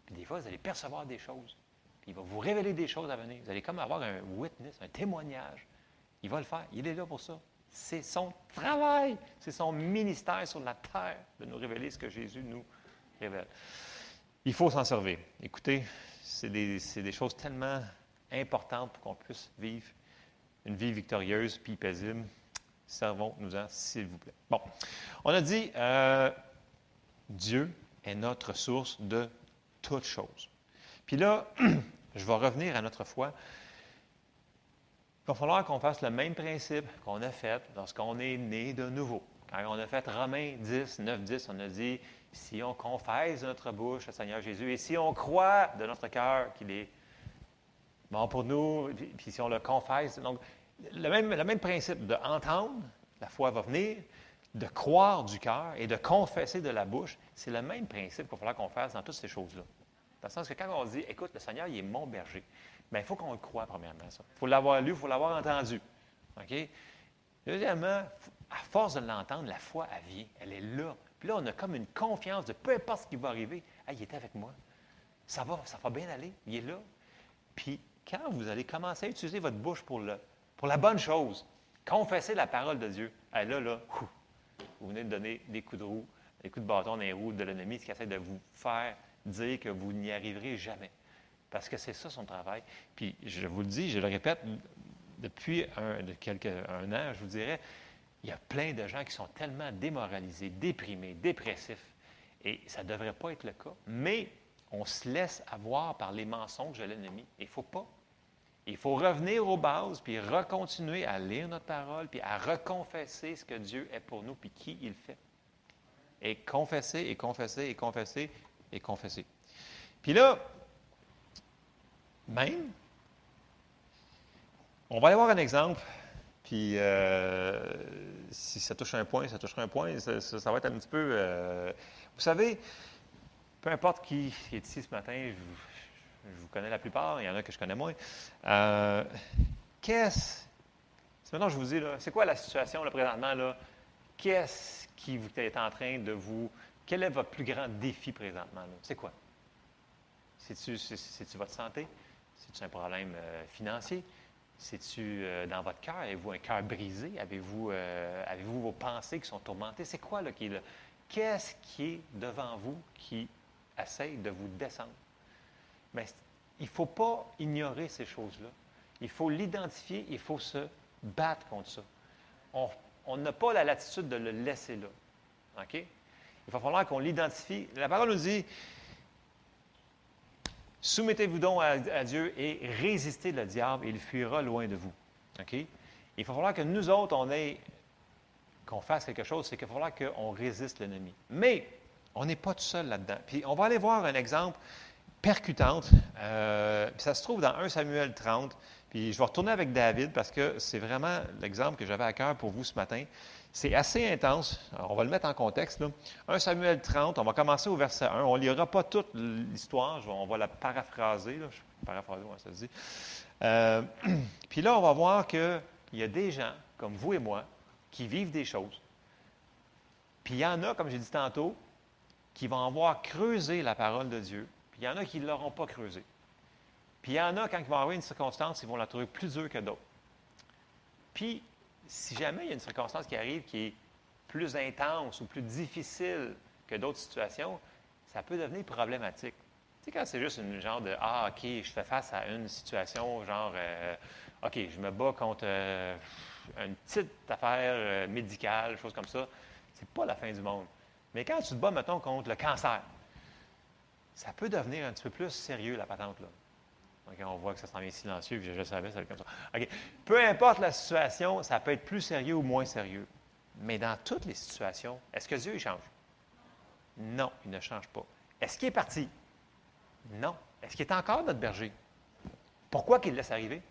Puis des fois, vous allez percevoir des choses. Puis il va vous révéler des choses à venir. Vous allez comme avoir un witness, un témoignage. Il va le faire. Il est là pour ça. C'est son travail. C'est son ministère sur la terre de nous révéler ce que Jésus nous révèle. Il faut s'en servir. Écoutez, c'est des, des, choses tellement importantes pour qu'on puisse vivre une vie victorieuse puis paisible. Servons-nous-en, s'il vous plaît. Bon, on a dit, euh, Dieu est notre source de toutes choses. Puis là, je vais revenir à notre foi. Il va falloir qu'on fasse le même principe qu'on a fait lorsqu'on est né de nouveau. Quand on a fait Romains 10, 9, 10, on a dit si on confesse de notre bouche le Seigneur Jésus et si on croit de notre cœur qu'il est bon pour nous, puis si on le confesse. Donc, le même, le même principe d'entendre, la foi va venir, de croire du cœur et de confesser de la bouche, c'est le même principe qu'il va falloir qu'on fasse dans toutes ces choses-là. Dans le sens que quand on dit, écoute, le Seigneur, il est mon berger, bien, il faut qu'on le croie, premièrement, ça. Il faut l'avoir lu, il faut l'avoir entendu. OK? Deuxièmement, à force de l'entendre, la foi, elle vient, elle est là. Puis là, on a comme une confiance de peu importe ce qui va arriver, ah, il est avec moi. Ça va, ça va bien aller, il est là. Puis quand vous allez commencer à utiliser votre bouche pour, le, pour la bonne chose, confesser la parole de Dieu, ah, là, là, vous venez de donner des coups de roue, des coups de bâton dans les roues de l'ennemi qui essaie de vous faire dire que vous n'y arriverez jamais. Parce que c'est ça son travail. Puis je vous le dis, je le répète, depuis quelques, un an, je vous dirais, il y a plein de gens qui sont tellement démoralisés, déprimés, dépressifs. Et ça ne devrait pas être le cas. Mais on se laisse avoir par les mensonges de l'ennemi. Il ne faut pas. Il faut revenir aux bases, puis recontinuer à lire notre parole, puis à reconfesser ce que Dieu est pour nous, puis qui il fait. Et confesser, et confesser, et confesser, et confesser. Puis là, même, on va aller voir un exemple, puis euh, si ça touche un point, ça touchera un point, ça, va être un petit peu... Euh, vous savez, peu importe qui est ici ce matin, je, vous connais la plupart, il y en a que je connais moins. Euh, qu'est-ce... Maintenant, je vous dis, c'est quoi la situation là, présentement? Là? Qu'est-ce qui vous est en train de vous... Quel est votre plus grand défi présentement? C'est quoi? C'est-tu, votre santé? C'est-tu un problème euh, financier? C'est-tu euh, dans votre cœur? Avez-vous un cœur brisé? Avez-vous, avez-vous vos pensées qui sont tourmentées? C'est quoi là, qui est là? Qu'est-ce qui est devant vous qui essaye de vous descendre? Mais il ne faut pas ignorer ces choses-là. Il faut l'identifier, il faut se battre contre ça. On n'a pas la latitude de le laisser là. OK? Il va falloir qu'on l'identifie. La parole nous dit Soumettez-vous donc à, Dieu et résistez le diable, et il fuira loin de vous. OK? Il va falloir que nous autres, on ait, qu'on fasse quelque chose, c'est qu'il va falloir qu'on résiste l'ennemi. Mais on n'est pas tout seul là-dedans. Puis on va aller voir un exemple percutante. Euh, ça se trouve dans 1 Samuel 30. Puis je vais retourner avec David parce que c'est vraiment l'exemple que j'avais à cœur pour vous ce matin. C'est assez intense. on va le mettre en contexte. Là. 1 Samuel 30, on va commencer au verset 1. On ne lira pas toute l'histoire, on va la paraphraser. Là. Paraphraser, ça se dit. Euh, puis là, on va voir qu'il y a des gens, comme vous et moi, qui vivent des choses. Puis il y en a, comme j'ai dit tantôt, qui vont avoir creusé la parole de Dieu. Puis il y en a qui ne l'auront pas creusé. Puis il y en a, quand ils vont avoir une circonstance, ils vont la trouver plus dure que d'autres. Puis si jamais il y a une circonstance qui arrive qui est plus intense ou plus difficile que d'autres situations, ça peut devenir problématique. Tu sais, quand c'est juste une genre de Ah, OK, je fais face à une situation genre euh, OK, je me bats contre euh, une petite affaire euh, médicale, chose comme ça, c'est pas la fin du monde. Mais quand tu te bats, mettons, contre le cancer, ça peut devenir un petit peu plus sérieux, la patente, là. on voit que ça s'en vient silencieux, puis je, je savais, ça allait comme ça. OK. Peu importe la situation, ça peut être plus sérieux ou moins sérieux. Mais dans toutes les situations, est-ce que Dieu change? Non, il ne change pas. Est-ce qu'il est parti? Non. Est-ce qu'il est encore notre berger? Pourquoi qu'il laisse arriver?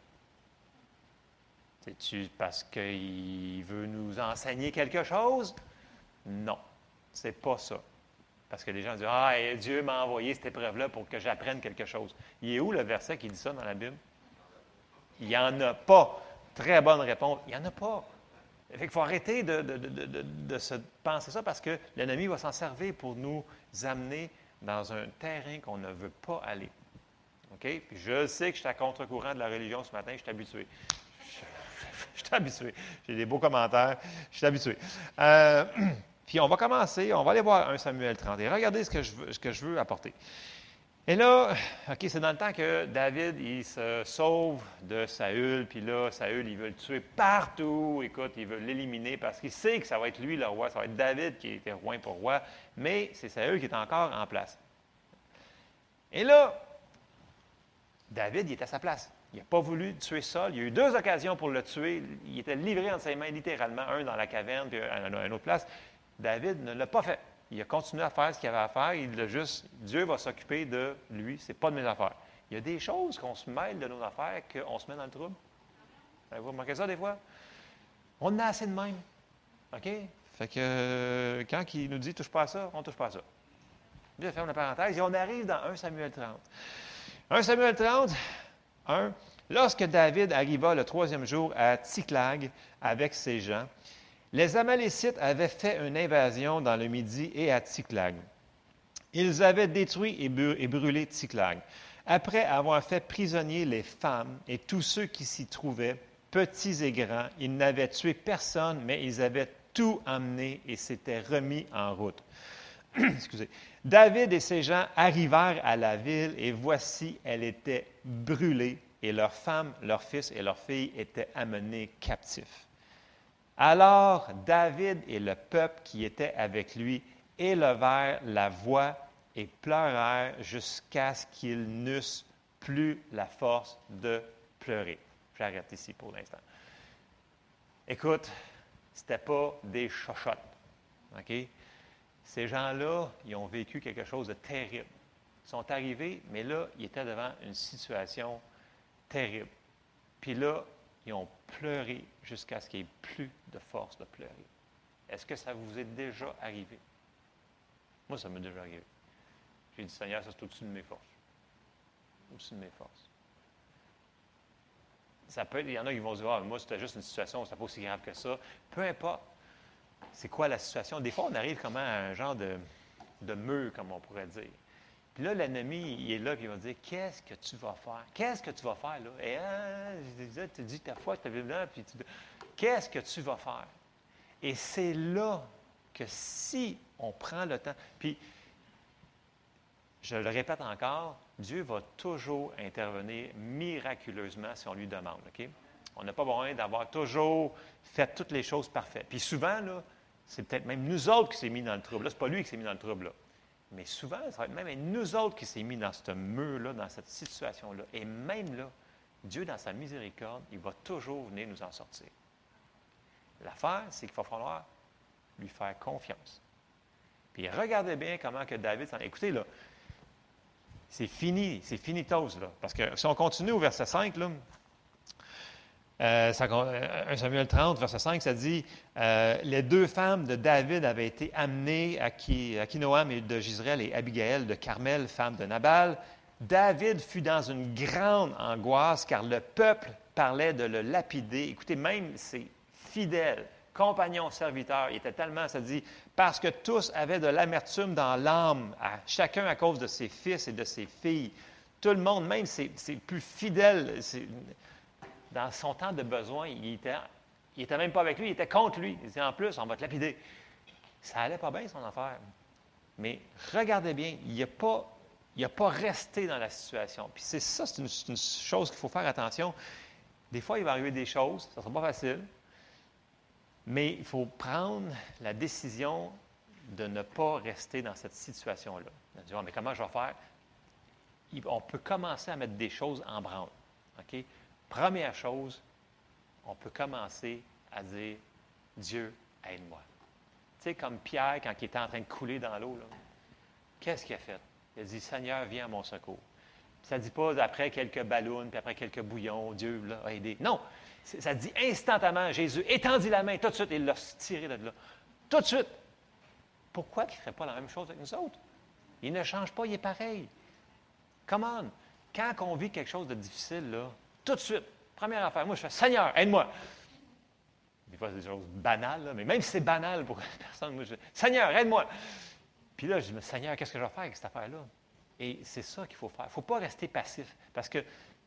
C'est-tu parce qu'il veut nous enseigner quelque chose? Non, c'est pas ça. Parce que les gens disent Ah, Dieu m'a envoyé cette épreuve-là pour que j'apprenne quelque chose. Il est où le verset qui dit ça dans la Bible? Il n'y en a pas. Très bonne réponse. Il n'y en a pas. Il faut arrêter de, se penser ça parce que l'ennemi va s'en servir pour nous amener dans un terrain qu'on ne veut pas aller. OK? Puis je sais que je suis à contre-courant de la religion ce matin, je suis habitué. Je, suis habitué. J'ai des beaux commentaires, je suis habitué. Euh, puis on va commencer, on va aller voir 1 Samuel 30 et regardez ce que je veux, que je veux apporter. Et là, OK, c'est dans le temps que David, il se sauve de Saül, puis là, Saül, il veut le tuer partout. Écoute, il veut l'éliminer parce qu'il sait que ça va être lui le roi, ça va être David qui était roi pour roi, mais c'est Saül qui est encore en place. Et là, David, il est à sa place. Il n'a pas voulu tuer Saul. Il y a eu deux occasions pour le tuer. Il était livré entre ses mains, littéralement, un dans la caverne, puis un à une autre place. David ne l'a pas fait. Il a continué à faire ce qu'il avait à faire. Il a juste, Dieu va s'occuper de lui. Ce n'est pas de mes affaires. Il y a des choses qu'on se mêle de nos affaires, qu'on se met dans le trouble. Vous remarquez ça des fois? On a assez de même. OK? Fait que euh, quand il nous dit touche pas à ça, on touche pas à ça. Je ferme la parenthèse et on arrive dans 1 Samuel 30. 1 Samuel 30, 1. Lorsque David arriva le troisième jour à Ticlag avec ses gens, les Amalécites avaient fait une invasion dans le Midi et à Ticlag. Ils avaient détruit et brûlé Ticlag. Après avoir fait prisonnier les femmes et tous ceux qui s'y trouvaient, petits et grands, ils n'avaient tué personne, mais ils avaient tout emmené et s'étaient remis en route. David et ses gens arrivèrent à la ville et voici, elle était brûlée et leurs femmes, leurs fils et leurs filles étaient amenés captifs. Alors David et le peuple qui était avec lui élevèrent la voix et pleurèrent jusqu'à ce qu'ils n'eussent plus la force de pleurer. J'arrête ici pour l'instant. Écoute, ce n'était pas des chochottes. Ces gens-là, ils ont vécu quelque chose de terrible. Ils sont arrivés, mais là, ils étaient devant une situation terrible. Puis là, ils ont pleuré jusqu'à ce qu'il n'y ait plus de force de pleurer. Est-ce que ça vous est déjà arrivé? Moi, ça m'est déjà arrivé. J'ai dit, Seigneur, ça c'est au-dessus de mes forces. Au-dessus de mes forces. Ça peut il y en a qui vont dire, ah, moi, c'était juste une situation, c'était pas aussi grave que ça. Peu importe, c'est quoi la situation? Des fois, on arrive comme à un genre de, de mur, comme on pourrait dire. Puis là, l'ennemi, il est là, puis il va dire Qu'est-ce que tu vas faire? Qu'est-ce que tu vas faire là? Et hein, tu dis ta foi, tu là, puis tu. Qu'est-ce que tu vas faire? Et c'est là que si on prend le temps, puis je le répète encore, Dieu va toujours intervenir miraculeusement si on lui demande. OK? On n'a pas besoin d'avoir toujours fait toutes les choses parfaites. Puis souvent, là, c'est peut-être même nous autres qui s'est mis dans le trouble. Là, ce n'est pas lui qui s'est mis dans le trouble. Là. Mais souvent, ça va être même nous autres qui s'est mis dans ce mur-là, dans cette situation-là. Et même là, Dieu, dans sa miséricorde, il va toujours venir nous en sortir. L'affaire, c'est qu'il va falloir lui faire confiance. Puis regardez bien comment que David s'en... Écoutez, là, c'est fini, c'est finitos, là. Parce que si on continue au verset 5, là, euh, 1 euh, Samuel 30, verset 5, ça dit euh, Les deux femmes de David avaient été amenées à, qui, à et de Gisraël et Abigail de Carmel, femme de Nabal. David fut dans une grande angoisse car le peuple parlait de le lapider. Écoutez, même ses fidèles, compagnons, serviteurs, il était tellement, ça dit, parce que tous avaient de l'amertume dans l'âme, chacun à cause de ses fils et de ses filles. Tout le monde, même ses plus fidèles, dans son temps de besoin, il était, il était même pas avec lui, il était contre lui. Il disait en plus, on va te lapider. Ça allait pas bien son affaire. Mais regardez bien, il n'a pas, pas resté dans la situation. Puis c'est ça, c'est une, chose qu'il faut faire attention. Des fois, il va arriver des choses, ça ne sera pas facile, mais il faut prendre la décision de ne pas rester dans cette situation-là. Mais comment je vais faire? on peut commencer à mettre des choses en branle. OK? Première chose, on peut commencer à dire Dieu, aide-moi. Tu sais, comme Pierre, quand il était en train de couler dans l'eau, qu'est-ce qu'il a fait? Il a dit Seigneur, viens à mon secours. Ça ne dit pas après quelques ballons, puis après quelques bouillons, Dieu l'a aidé. Non, ça dit instantanément, Jésus étendit la main tout de suite et l'a tiré de là. Tout de suite. Pourquoi il ne ferait pas la même chose avec nous autres? Il ne change pas, il est pareil. Come on. Quand on vit quelque chose de difficile, là, tout de suite, première affaire, moi je fais Seigneur, aide-moi. Des fois, c'est des choses banales, mais même si c'est banal pour personne, moi je Seigneur, aide-moi. Puis là, je dis, Seigneur, qu'est-ce que je vais faire avec cette affaire-là? Et c'est ça qu'il faut faire. Il ne faut pas rester passif. Parce que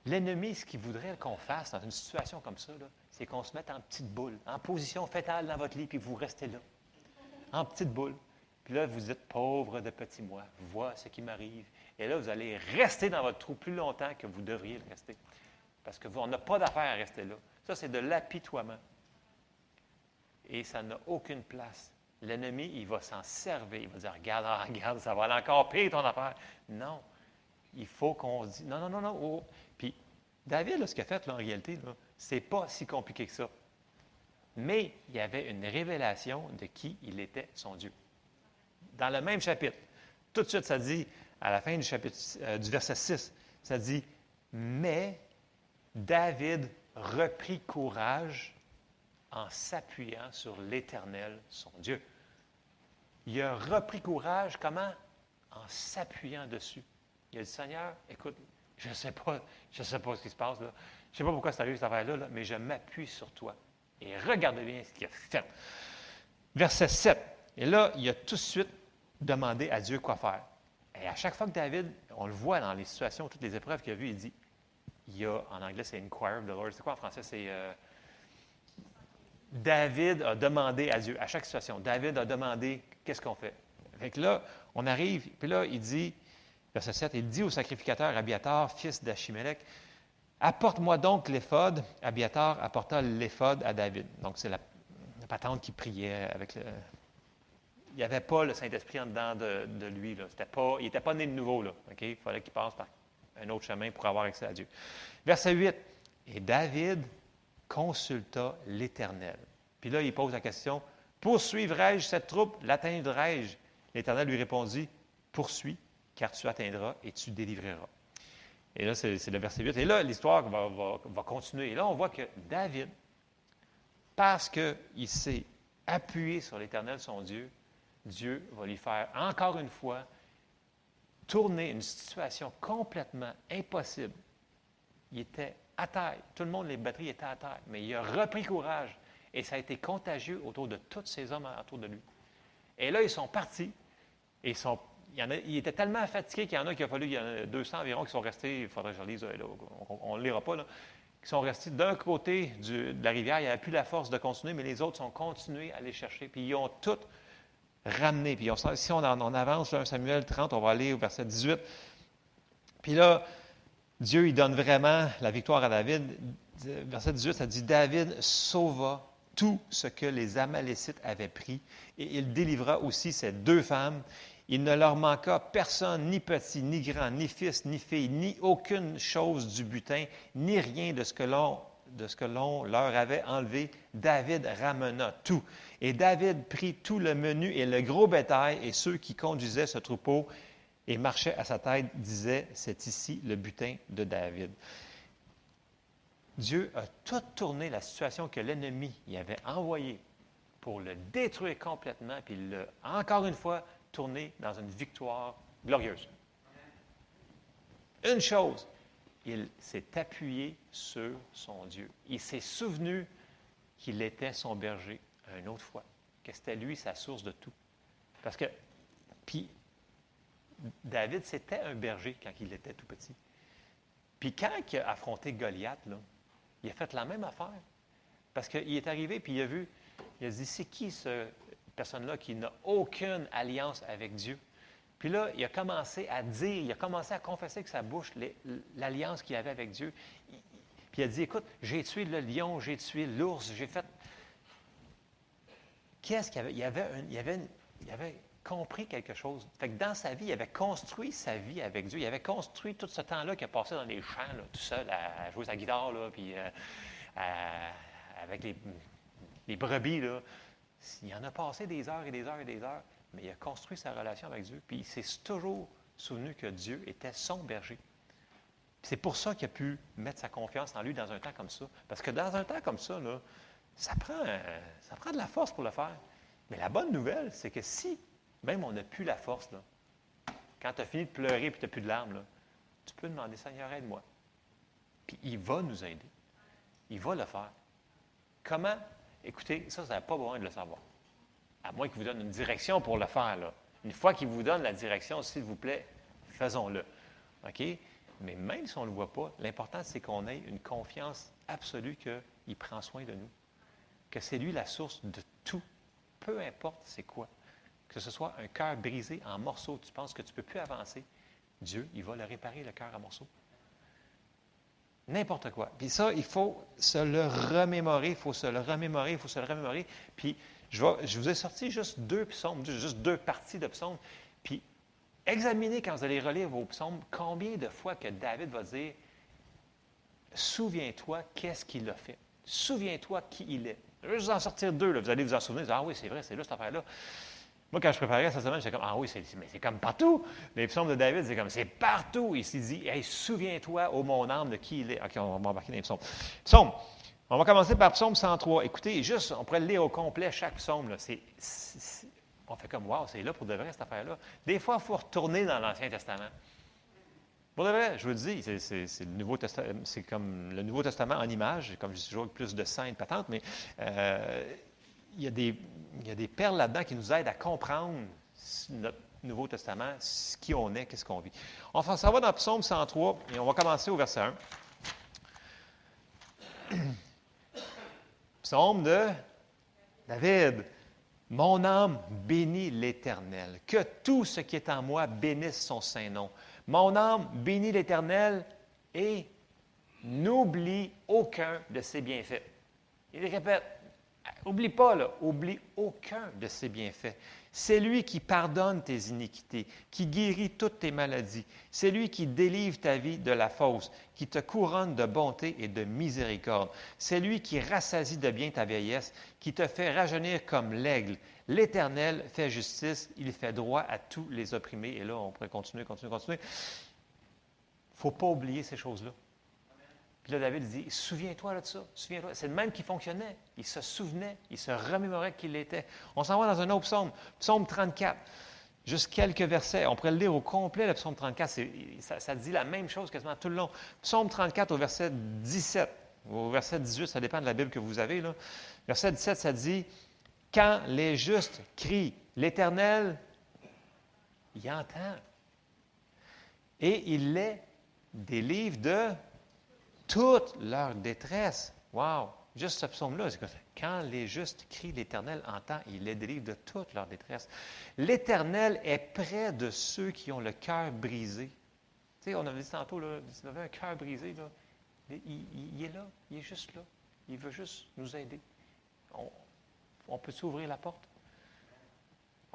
l'ennemi, ce qu'il voudrait qu'on fasse dans une situation comme ça, c'est qu'on se mette en petite boule, en position fétale dans votre lit, puis vous restez là. En petite boule. Puis là, vous êtes pauvre de petits mois. Vois ce qui m'arrive. Et là, vous allez rester dans votre trou plus longtemps que vous devriez le rester. Parce qu'on n'a pas d'affaire à rester là. Ça, c'est de l'apitoiement. Et ça n'a aucune place L'ennemi, il va s'en servir. Il va dire Regarde, regarde, ça va aller encore pire ton affaire. Non. Il faut qu'on se dise Non, non, non, non. Oh. Puis, David, ce qu'il a fait, en réalité, ce n'est pas si compliqué que ça. Mais il y avait une révélation de qui il était son Dieu. Dans le même chapitre, tout de suite, ça dit, à la fin du, chapitre, euh, du verset 6, ça dit Mais David reprit courage en s'appuyant sur l'Éternel, son Dieu. Il a repris courage, comment? En s'appuyant dessus. Il a dit, Seigneur, écoute, je ne sais pas, je sais pas ce qui se passe là. Je ne sais pas pourquoi c'est arrivé cette affaire-là, mais je m'appuie sur toi. Et regardez bien ce qu'il a fait. Verset 7. Et là, il a tout de suite demandé à Dieu quoi faire. Et à chaque fois que David, on le voit dans les situations, toutes les épreuves qu'il a vues, il dit, il y a, en anglais, c'est inquire of the Lord. C'est quoi en français? C'est euh, David a demandé à Dieu, à chaque situation, David a demandé qu'est-ce qu'on fait? Fait là, on arrive, puis là, il dit, verset 7, il dit au sacrificateur Abiatar, fils d'Achimelech, Apporte-moi donc l'éphod. Abiatar apporta l'éphod à David. Donc, c'est la, patente qui priait avec le. Il n'y avait pas le Saint-Esprit en dedans de, lui. Pas, il n'était pas né de nouveau. Là. Il fallait qu'il passe par un autre chemin pour avoir accès à Dieu. Verset 8. Et David consulta l'Éternel. Puis là, il pose la question, poursuivrai-je cette troupe, l'atteindrai-je? L'Éternel lui répondit, poursuis, car tu atteindras et tu délivreras. Et là, c'est le verset 8. Et là, l'histoire va, continuer. Et là, on voit que David, parce qu'il s'est appuyé sur l'Éternel, son Dieu, Dieu va lui faire encore une fois tourner une situation complètement impossible. Il était à terre. Tout le monde, les batteries étaient à terre. Mais il a repris courage. Et ça a été contagieux autour de tous ces hommes autour de lui. Et là, ils sont partis. Ils, il, y en a, était tellement fatigué qu'il y en a qui a fallu, il y en a 200 environ qui sont restés, il faudrait que je lise, euh, on ne lira pas, là, qui sont restés d'un côté de la rivière. Il n'y avait plus la force de continuer, mais les autres sont continués à aller chercher. Puis ils ont tous ramené. Puis si on, on avance, 1 Samuel 30, on va aller au verset 18. Puis là, Dieu, il donne vraiment la victoire à David. Verset 18, ça dit David sauva tout ce que les Amalécites avaient pris et il délivra aussi ces deux femmes. Il ne leur manqua personne, ni petit, ni grand, ni fils, ni fille, ni aucune chose du butin, ni rien de ce que l'on de ce que l'on leur avait enlevé, David ramena tout. Et David prit tout le menu et le gros bétail et ceux qui conduisaient ce troupeau et marchait à sa tête, disait, c'est ici le butin de David. Dieu a tout tourné la situation que l'ennemi y avait envoyée pour le détruire complètement, puis il l'a encore une fois tourné dans une victoire glorieuse. Une chose, il s'est appuyé sur son Dieu. Il s'est souvenu qu'il était son berger une autre fois, que c'était lui sa source de tout. Parce que, puis David, c'était un berger quand il était tout petit. Puis quand il a affronté Goliath, il a fait la même affaire. Parce qu'il est arrivé, puis il a vu, il a dit, c'est qui cette personne-là qui n'a aucune alliance avec Dieu? Puis là, il a commencé à dire, il a commencé à confesser avec sa bouche l'alliance qu'il avait avec Dieu. Puis il a dit, écoute, j'ai tué le lion, j'ai tué l'ours, j'ai fait... Qu'est-ce qu'il avait? Il avait, compris quelque chose. Fait que dans sa vie, il avait construit sa vie avec Dieu. Il avait construit tout ce temps-là qu'il a passé dans les champs, tout seul, à, jouer sa guitare, puis euh, avec les, brebis. Il en a passé des heures et des heures et des heures, mais il a construit sa relation avec Dieu. Puis il s'est toujours souvenu que Dieu était son berger. C'est pour ça qu'il a pu mettre sa confiance en lui dans un temps comme ça. Parce que dans un temps comme ça, là, ça, prend, ça prend de la force pour le faire. Mais la bonne nouvelle, c'est que si même on n'a plus la force, là, quand tu as fini de pleurer et tu n'as plus de larmes, là, tu peux demander Seigneur, aide-moi. Puis il va nous aider. Il va le faire. Comment? Écoutez, ça, ça n'a pas besoin de le savoir. À moins qu'il vous donne une direction pour le faire. Là. Une fois qu'il vous donne la direction, s'il vous plaît, faisons-le. OK? Mais même si on ne le voit pas, l'important, c'est qu'on ait une confiance absolue qu'il prend soin de nous. Que c'est lui la source de tout, peu importe c'est quoi. Que ce soit un cœur brisé en morceaux, tu penses que tu ne peux plus avancer, Dieu, il va le réparer, le cœur en morceaux. N'importe quoi. Puis ça, il faut se le remémorer, il faut se le remémorer, il faut se le remémorer. Puis je, je vous ai sorti juste deux psaumes, juste deux parties de psaumes. Puis Examinez quand vous allez relire vos psaumes combien de fois que David va dire Souviens-toi qu'est-ce qu'il a fait. Souviens-toi qui il est. Je vais vous en sortir deux. Vous allez vous en souvenir. Ah oui, c'est vrai, c'est là cette affaire-là. Moi, quand je préparais cette semaine, j'étais comme Ah oui, c'est comme partout. Les psaumes de David, c'est comme C'est partout. Il s'est dit Hey, souviens-toi, ô mon âme, de qui il est. OK, on va embarquer dans les psaumes. Psaume. On va commencer par psaume 103. Écoutez, juste, on pourrait le lire au complet, chaque psaume. C'est on fait comme, wow, c'est là pour de vrai cette affaire-là. Des fois, il faut retourner dans l'Ancien Testament. Pour vrai, je vous le dis, c'est, le Nouveau Testament, c'est comme le Nouveau Testament en image, comme je dis toujours, plus de saintes patentes, mais euh, il, y a des, perles là-dedans qui nous aident à comprendre notre Nouveau Testament, qui on est, qu'est-ce qu'on vit. On s'en va dans Psaume 103 et on va commencer au verset 1. Psaume de David. Mon âme bénit l'Éternel. Que tout ce qui est en moi bénisse son saint nom. Mon âme bénit l'Éternel et n'oublie aucun de ses bienfaits. Il répète, oublie pas, là, oublie aucun de ses bienfaits. C'est lui qui pardonne tes iniquités, qui guérit toutes tes maladies. C'est lui qui délivre ta vie de la fausse, qui te couronne de bonté et de miséricorde. C'est lui qui rassasie de bien ta vieillesse, qui te fait rajeunir comme l'aigle. L'Éternel fait justice, il fait droit à tous les opprimés. Et là, on pourrait continuer, continuer, continuer. Il ne faut pas oublier ces choses-là. Puis là, David dit, souviens-toi de ça, souviens-toi. C'est le même qui fonctionnait. Il se souvenait, il se remémorait qu'il l'était. On s'en va dans un autre psaume, psaume 34. Juste quelques versets. On pourrait le lire au complet, le psaume 34. Ça, dit la même chose quasiment tout le long. Psaume 34 au verset 17. Au verset 18, ça dépend de la Bible que vous avez. Verset 17, ça dit Quand les justes crient, l'Éternel, il entend. Et il les délivre de toute leur détresse. Wow! Juste ce psaume-là, quand les justes crient, l'Éternel entend, il les délivre de toute leur détresse. L'Éternel est près de ceux qui ont le cœur brisé. Tu sais, on avait dit tantôt, là, si avez un cœur brisé, là, il, est là, il est juste là. Il veut juste nous aider. On, on peut s'ouvrir la porte?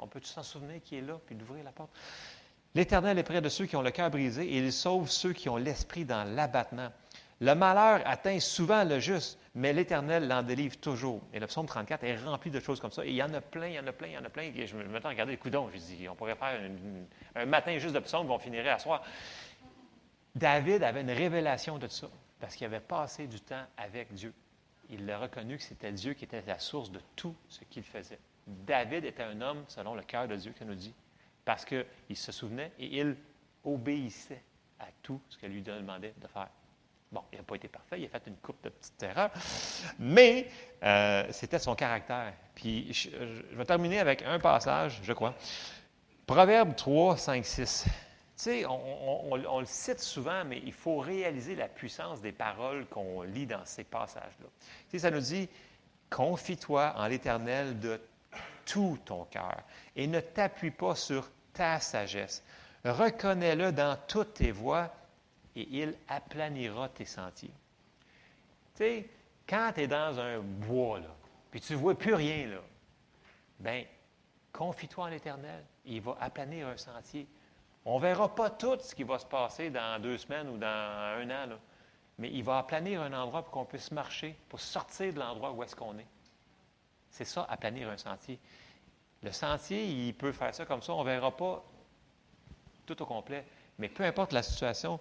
On peut s'en souvenir qu'il est là, puis d'ouvrir la porte? L'Éternel est près de ceux qui ont le cœur brisé et il sauve ceux qui ont l'esprit dans l'abattement. Le malheur atteint souvent le juste, mais l'Éternel l'en délivre toujours. Et le psaume 34 est rempli de choses comme ça. Et il y en a plein, il y en a plein, il y en a plein. Et je me mets à regarder le coudon. Je dis, on pourrait faire un matin juste de psaume, on finirait à soir. David avait une révélation de ça, parce qu'il avait passé du temps avec Dieu. Il a reconnu que c'était Dieu qui était la source de tout ce qu'il faisait. David était un homme selon le cœur de Dieu, qui nous dit, parce qu'il se souvenait et il obéissait à tout ce qu'elle lui demandait de faire. Bon, il n'a pas été parfait, il a fait une coupe de petites erreurs, mais euh, c'était son caractère. Puis je, vais terminer avec un passage, je crois. Proverbe 3, 5, 6. Tu sais, on, le cite souvent, mais il faut réaliser la puissance des paroles qu'on lit dans ces passages-là. Tu sais, ça nous dit Confie-toi en l'Éternel de tout ton cœur et ne t'appuie pas sur ta sagesse. Reconnais-le dans toutes tes voies et il aplanira tes sentiers. Tu sais, quand tu es dans un bois, là, puis tu ne vois plus rien, là, bien, confie-toi en l'Éternel. Il va aplanir un sentier. On ne verra pas tout ce qui va se passer dans deux semaines ou dans un an, mais il va aplanir un endroit pour qu'on puisse marcher, pour sortir de l'endroit où est-ce qu'on est. C'est ça, aplanir un sentier. Le sentier, il peut faire ça comme ça, on ne verra pas tout au complet, mais peu importe la situation,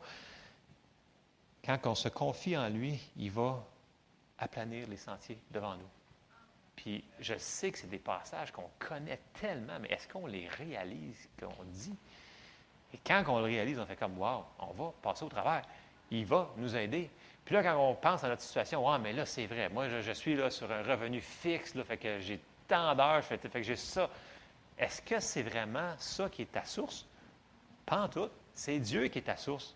quand on se confie en lui, il va aplanir les sentiers devant nous. Puis je sais que c'est des passages qu'on connaît tellement, mais est-ce qu'on les réalise, qu'on dit? Et quand on le réalise, on fait comme, wow, on va passer au travers. Il va nous aider. Puis là, quand on pense à notre situation, mais là, c'est vrai. Moi, je, suis là sur un revenu fixe, fait que j'ai tant d'heures, fait, fait que j'ai ça. Est-ce que c'est vraiment ça qui est ta source? Pas en tout. C'est Dieu qui est ta source.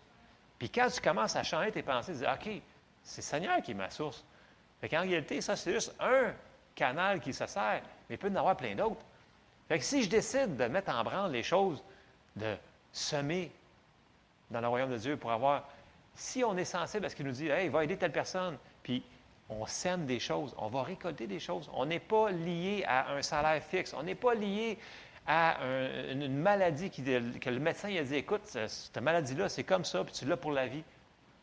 Puis quand tu commences à changer tes pensées, tu dis, OK, c'est Seigneur qui est ma source. Fait qu'en réalité, ça, c'est juste un canal qui se sert, mais il peut y en avoir plein d'autres. Fait que si je décide de mettre en branle les choses, de semer dans le royaume de Dieu pour avoir. Si on est sensible à ce qu'il nous dit, hey, va aider telle personne, puis on sème des choses, on va récolter des choses. On n'est pas lié à un salaire fixe, on n'est pas lié à une maladie qui, que le médecin a dit, écoute, cette maladie-là, c'est comme ça, puis tu l'as pour la vie.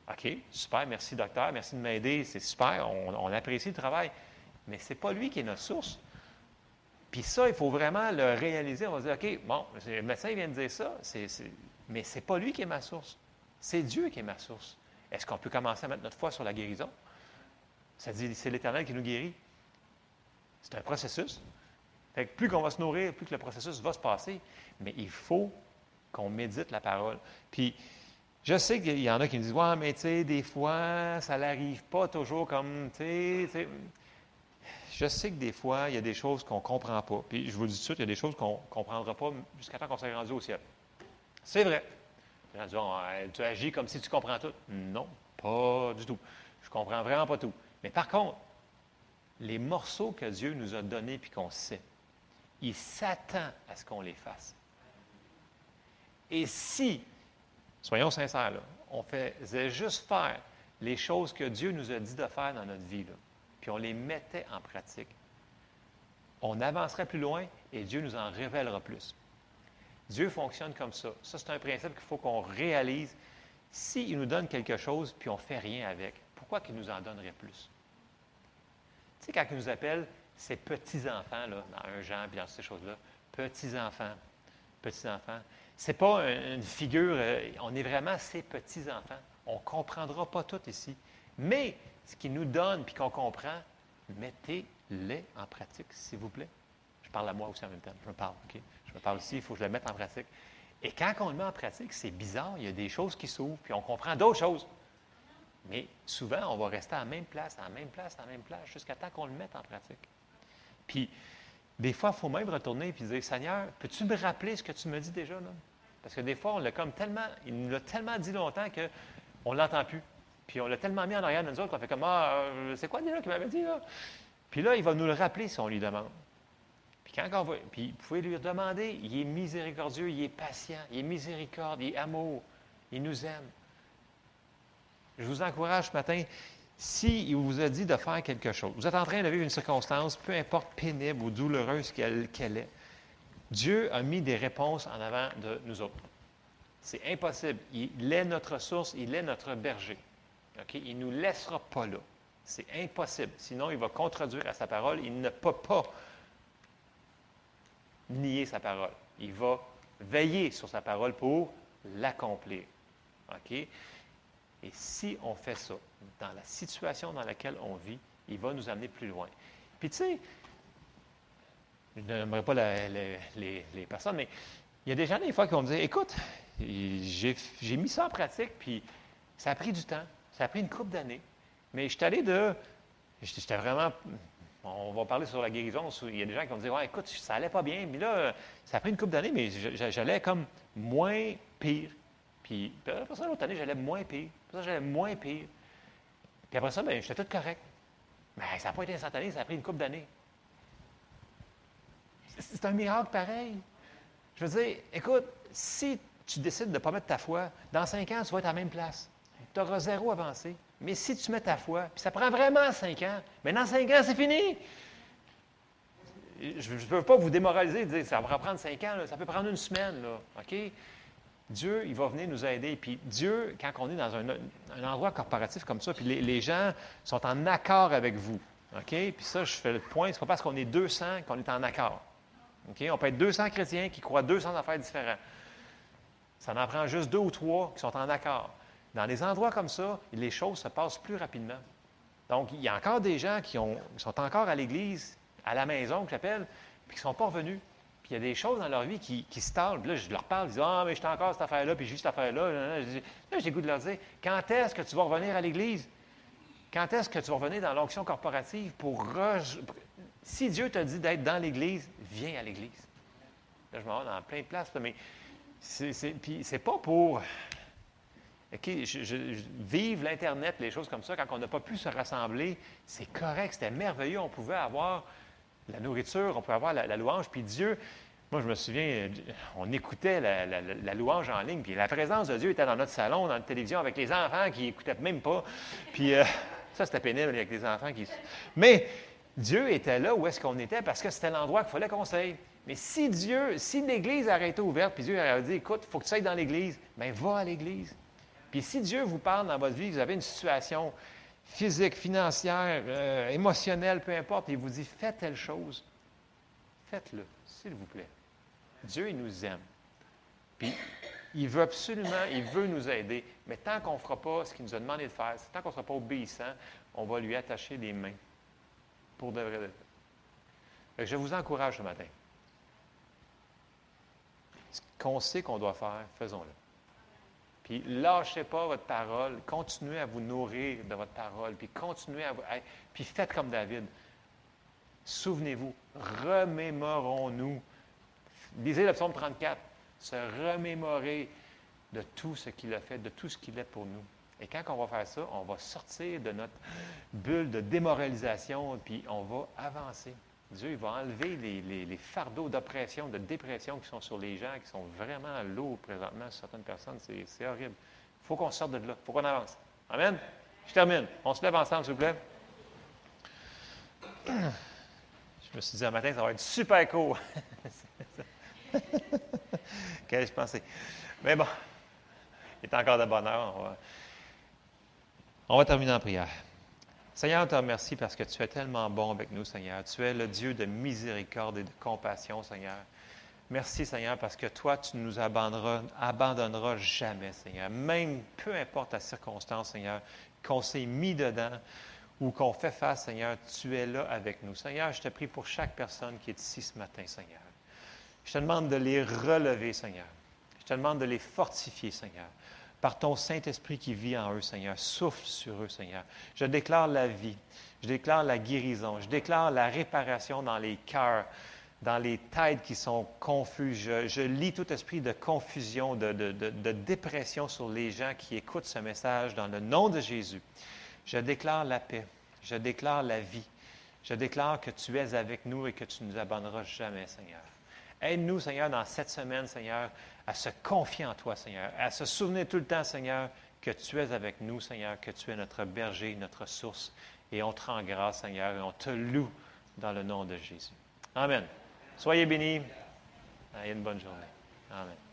OK, super, merci docteur, merci de m'aider, c'est super, on, apprécie le travail. Mais ce n'est pas lui qui est notre source. Puis ça, il faut vraiment le réaliser. On va dire, OK, bon, le médecin vient de dire ça, mais ce n'est pas lui qui est ma source. C'est Dieu qui est ma source. Est-ce qu'on peut commencer à mettre notre foi sur la guérison? Ça dit, c'est l'Éternel qui nous guérit. C'est un processus. Fait plus qu'on va se nourrir, plus que le processus va se passer. Mais il faut qu'on médite la parole. Puis, je sais qu'il y en a qui me disent, ouais, mais tu sais, des fois, ça n'arrive pas toujours comme, tu sais, je sais que des fois, il y a des choses qu'on ne comprend pas. Puis je vous dis tout de suite, il y a des choses qu'on ne comprendra pas jusqu'à temps qu'on s'est rendu au ciel. C'est vrai. tu agis comme si tu comprends tout. Non, pas du tout. Je comprends vraiment pas tout. Mais par contre, les morceaux que Dieu nous a donnés puis qu'on sait, il s'attend à ce qu'on les fasse. Et si, soyons sincères, on faisait juste faire les choses que Dieu nous a dit de faire dans notre vie, puis on les mettait en pratique, on avancerait plus loin et Dieu nous en révélera plus. Dieu fonctionne comme ça. Ça, c'est un principe qu'il faut qu'on réalise. S'il nous donne quelque chose, puis on ne fait rien avec, pourquoi qu'il nous en donnerait plus? Tu sais, quand il nous appelle ses petits-enfants, là, dans un Jean, puis dans ces choses-là, petits-enfants, petits-enfants, ce n'est pas une figure, euh, on est vraiment ses petits-enfants. On ne comprendra pas tout ici. Mais ce qu'il nous donne puis qu'on comprend, mettez-les en pratique, s'il vous plaît. Je parle à moi aussi en même temps. Je me parle, OK? Je me parle aussi, il faut que je le mette en pratique. Et quand on le met en pratique, c'est bizarre, il y a des choses qui s'ouvrent, puis on comprend d'autres choses. Mais souvent, on va rester à la même place, à la même place, à la même place, jusqu'à temps qu'on le mette en pratique. Puis, des fois, il faut même retourner et dire Seigneur, peux-tu me rappeler ce que tu me dis déjà? Là? Parce que des fois, on l'a comme tellement, il nous l'a tellement dit longtemps qu'on ne l'entend plus. Puis on l'a tellement mis en arrière de nous autres qu'on fait comme Ah, euh, c'est quoi déjà qui m'avait dit là? Puis là, il va nous le rappeler si on lui demande. Puis quand on va. Puis vous pouvez lui demander, il est miséricordieux, il est patient, il est miséricorde, il est amour, il nous aime. Je vous encourage ce matin, s'il vous a dit de faire quelque chose, vous êtes en train de vivre une circonstance, peu importe pénible ou douloureuse qu'elle est, Dieu a mis des réponses en avant de nous autres. C'est impossible. Il est notre source, il est notre berger. Il ne nous laissera pas là. C'est impossible. Sinon, il va contredire à sa parole. Il ne peut pas nier sa parole. Il va veiller sur sa parole pour l'accomplir. Et si on fait ça, dans la situation dans laquelle on vit, il va nous amener plus loin. Puis tu sais, je n'aimerais pas les, personnes, mais il y a des gens, des fois, qui vont me dire Écoute, j'ai mis ça en pratique, puis ça a pris du temps. Ça a pris une couple d'années. Mais je suis allé de. J'étais vraiment. On va parler sur la guérison. Il y a des gens qui vont dire Ouais, écoute, ça allait pas bien. Mais là, ça a pris une couple d'années, mais j'allais comme moins pire. Puis, après ça, l'autre année, j'allais moins pire. Ça, j'allais moins pire. Puis après ça, bien, j'étais tout correct. Mais ça n'a pas été instantané, ça a pris une couple d'années. C'est un miracle pareil. Je veux dire, écoute, si tu décides de ne pas mettre ta foi, dans cinq ans, tu vas être à la même place tu auras zéro avancé. Mais si tu mets ta foi, puis ça prend vraiment cinq ans, mais dans cinq ans, c'est fini. je ne veux pas vous démoraliser, dire ça va prendre cinq ans, ça peut prendre une semaine, là, OK? Dieu, il va venir nous aider. Puis Dieu, quand on est dans un, endroit corporatif comme ça, puis les, gens sont en accord avec vous, OK? Puis ça, je fais le point, c'est pas parce qu'on est 200 qu'on est en accord. OK? On peut être 200 chrétiens qui croient 200 affaires différentes. Ça en prend juste deux ou trois qui sont en accord. Dans des endroits comme ça, les choses se passent plus rapidement. Donc, il y a encore des gens qui, sont encore à l'Église, à la maison, que j'appelle, puis qui ne sont pas revenus. Puis il y a des choses dans leur vie qui, qui se tardent. Là, je leur parle, je dis Ah, mais je suis encore cette affaire-là, puis juste cette affaire-là. Là, j'ai goût de leur dire Quand est-ce que tu vas revenir à l'Église? Quand est-ce que tu vas revenir dans l'onction corporative pour. Si Dieu t'a dit d'être dans l'Église, viens à l'Église. Là, je m'en vais dans plein de places, mais c'est pas pour je, vive l'Internet, les choses comme ça, quand on n'a pas pu se rassembler, c'est correct, c'était merveilleux. On pouvait avoir la nourriture, on pouvait avoir la, louange. Puis Dieu, moi, je me souviens, on écoutait la, louange en ligne, puis la présence de Dieu était dans notre salon, dans notre télévision, avec les enfants qui n'écoutaient même pas. Puis euh, ça, c'était pénible avec les enfants qui. Mais Dieu était là où est-ce qu'on était parce que c'était l'endroit qu'il fallait qu'on. Mais si Dieu, si l'Église été ouverte, puis Dieu aurait dit, écoute, il faut que tu ailles dans l'Église, bien, va à l'Église. Puis si Dieu vous parle dans votre vie, vous avez une situation physique, financière, euh, émotionnelle, peu importe, il vous dit faites telle chose, faites-le, s'il vous plaît. Dieu, il nous aime. Puis il veut absolument, il veut nous aider, mais tant qu'on ne fera pas ce qu'il nous a demandé de faire, tant qu'on ne sera pas obéissant, on va lui attacher les mains pour de vrai. je vous encourage ce matin. Ce qu'on sait qu'on doit faire, faisons-le. Puis lâchez pas votre parole, continuez à vous nourrir de votre parole, puis continuez à vous... Puis faites comme David. Souvenez-vous, remémorons-nous. Lisez le psaume 34, se remémorer de tout ce qu'il a fait, de tout ce qu'il est pour nous. Et quand on va faire ça, on va sortir de notre bulle de démoralisation, puis on va avancer. Dieu il va enlever les, fardeaux d'oppression, de dépression qui sont sur les gens, qui sont vraiment lourds présentement sur certaines personnes. C'est horrible. Il faut qu'on sorte de là. Il faut qu'on avance. Amen? Je termine. On se lève ensemble, s'il vous plaît. Je me suis dit un matin, ça va être super court. Qu'est-ce que je pensais? Mais bon, il est encore de bonne heure. on va terminer en prière. Seigneur, on te remercie parce que tu es tellement bon avec nous, Seigneur. Tu es le Dieu de miséricorde et de compassion, Seigneur. Merci, Seigneur, parce que toi, tu ne nous abandonneras, abandonneras jamais, Seigneur. Même peu importe la circonstance, Seigneur, qu'on s'est mis dedans ou qu'on fait face, Seigneur, tu es là avec nous. Seigneur, je te prie pour chaque personne qui est ici ce matin, Seigneur. Je te demande de les relever, Seigneur. Je te demande de les fortifier, Seigneur par ton Saint-Esprit qui vit en eux, Seigneur. Souffle sur eux, Seigneur. Je déclare la vie. Je déclare la guérison. Je déclare la réparation dans les cœurs, dans les têtes qui sont confuses. Je, lis tout esprit de confusion, de, de dépression sur les gens qui écoutent ce message dans le nom de Jésus. Je déclare la paix. Je déclare la vie. Je déclare que tu es avec nous et que tu ne nous abandonneras jamais, Seigneur. Aide-nous, Seigneur, dans cette semaine, Seigneur, à se confier en toi, Seigneur, à se souvenir tout le temps, Seigneur, que tu es avec nous, Seigneur, que tu es notre berger, notre source. Et on te rend grâce, Seigneur, et on te loue dans le nom de Jésus. Amen. Soyez bénis. Ayez une bonne journée. Amen.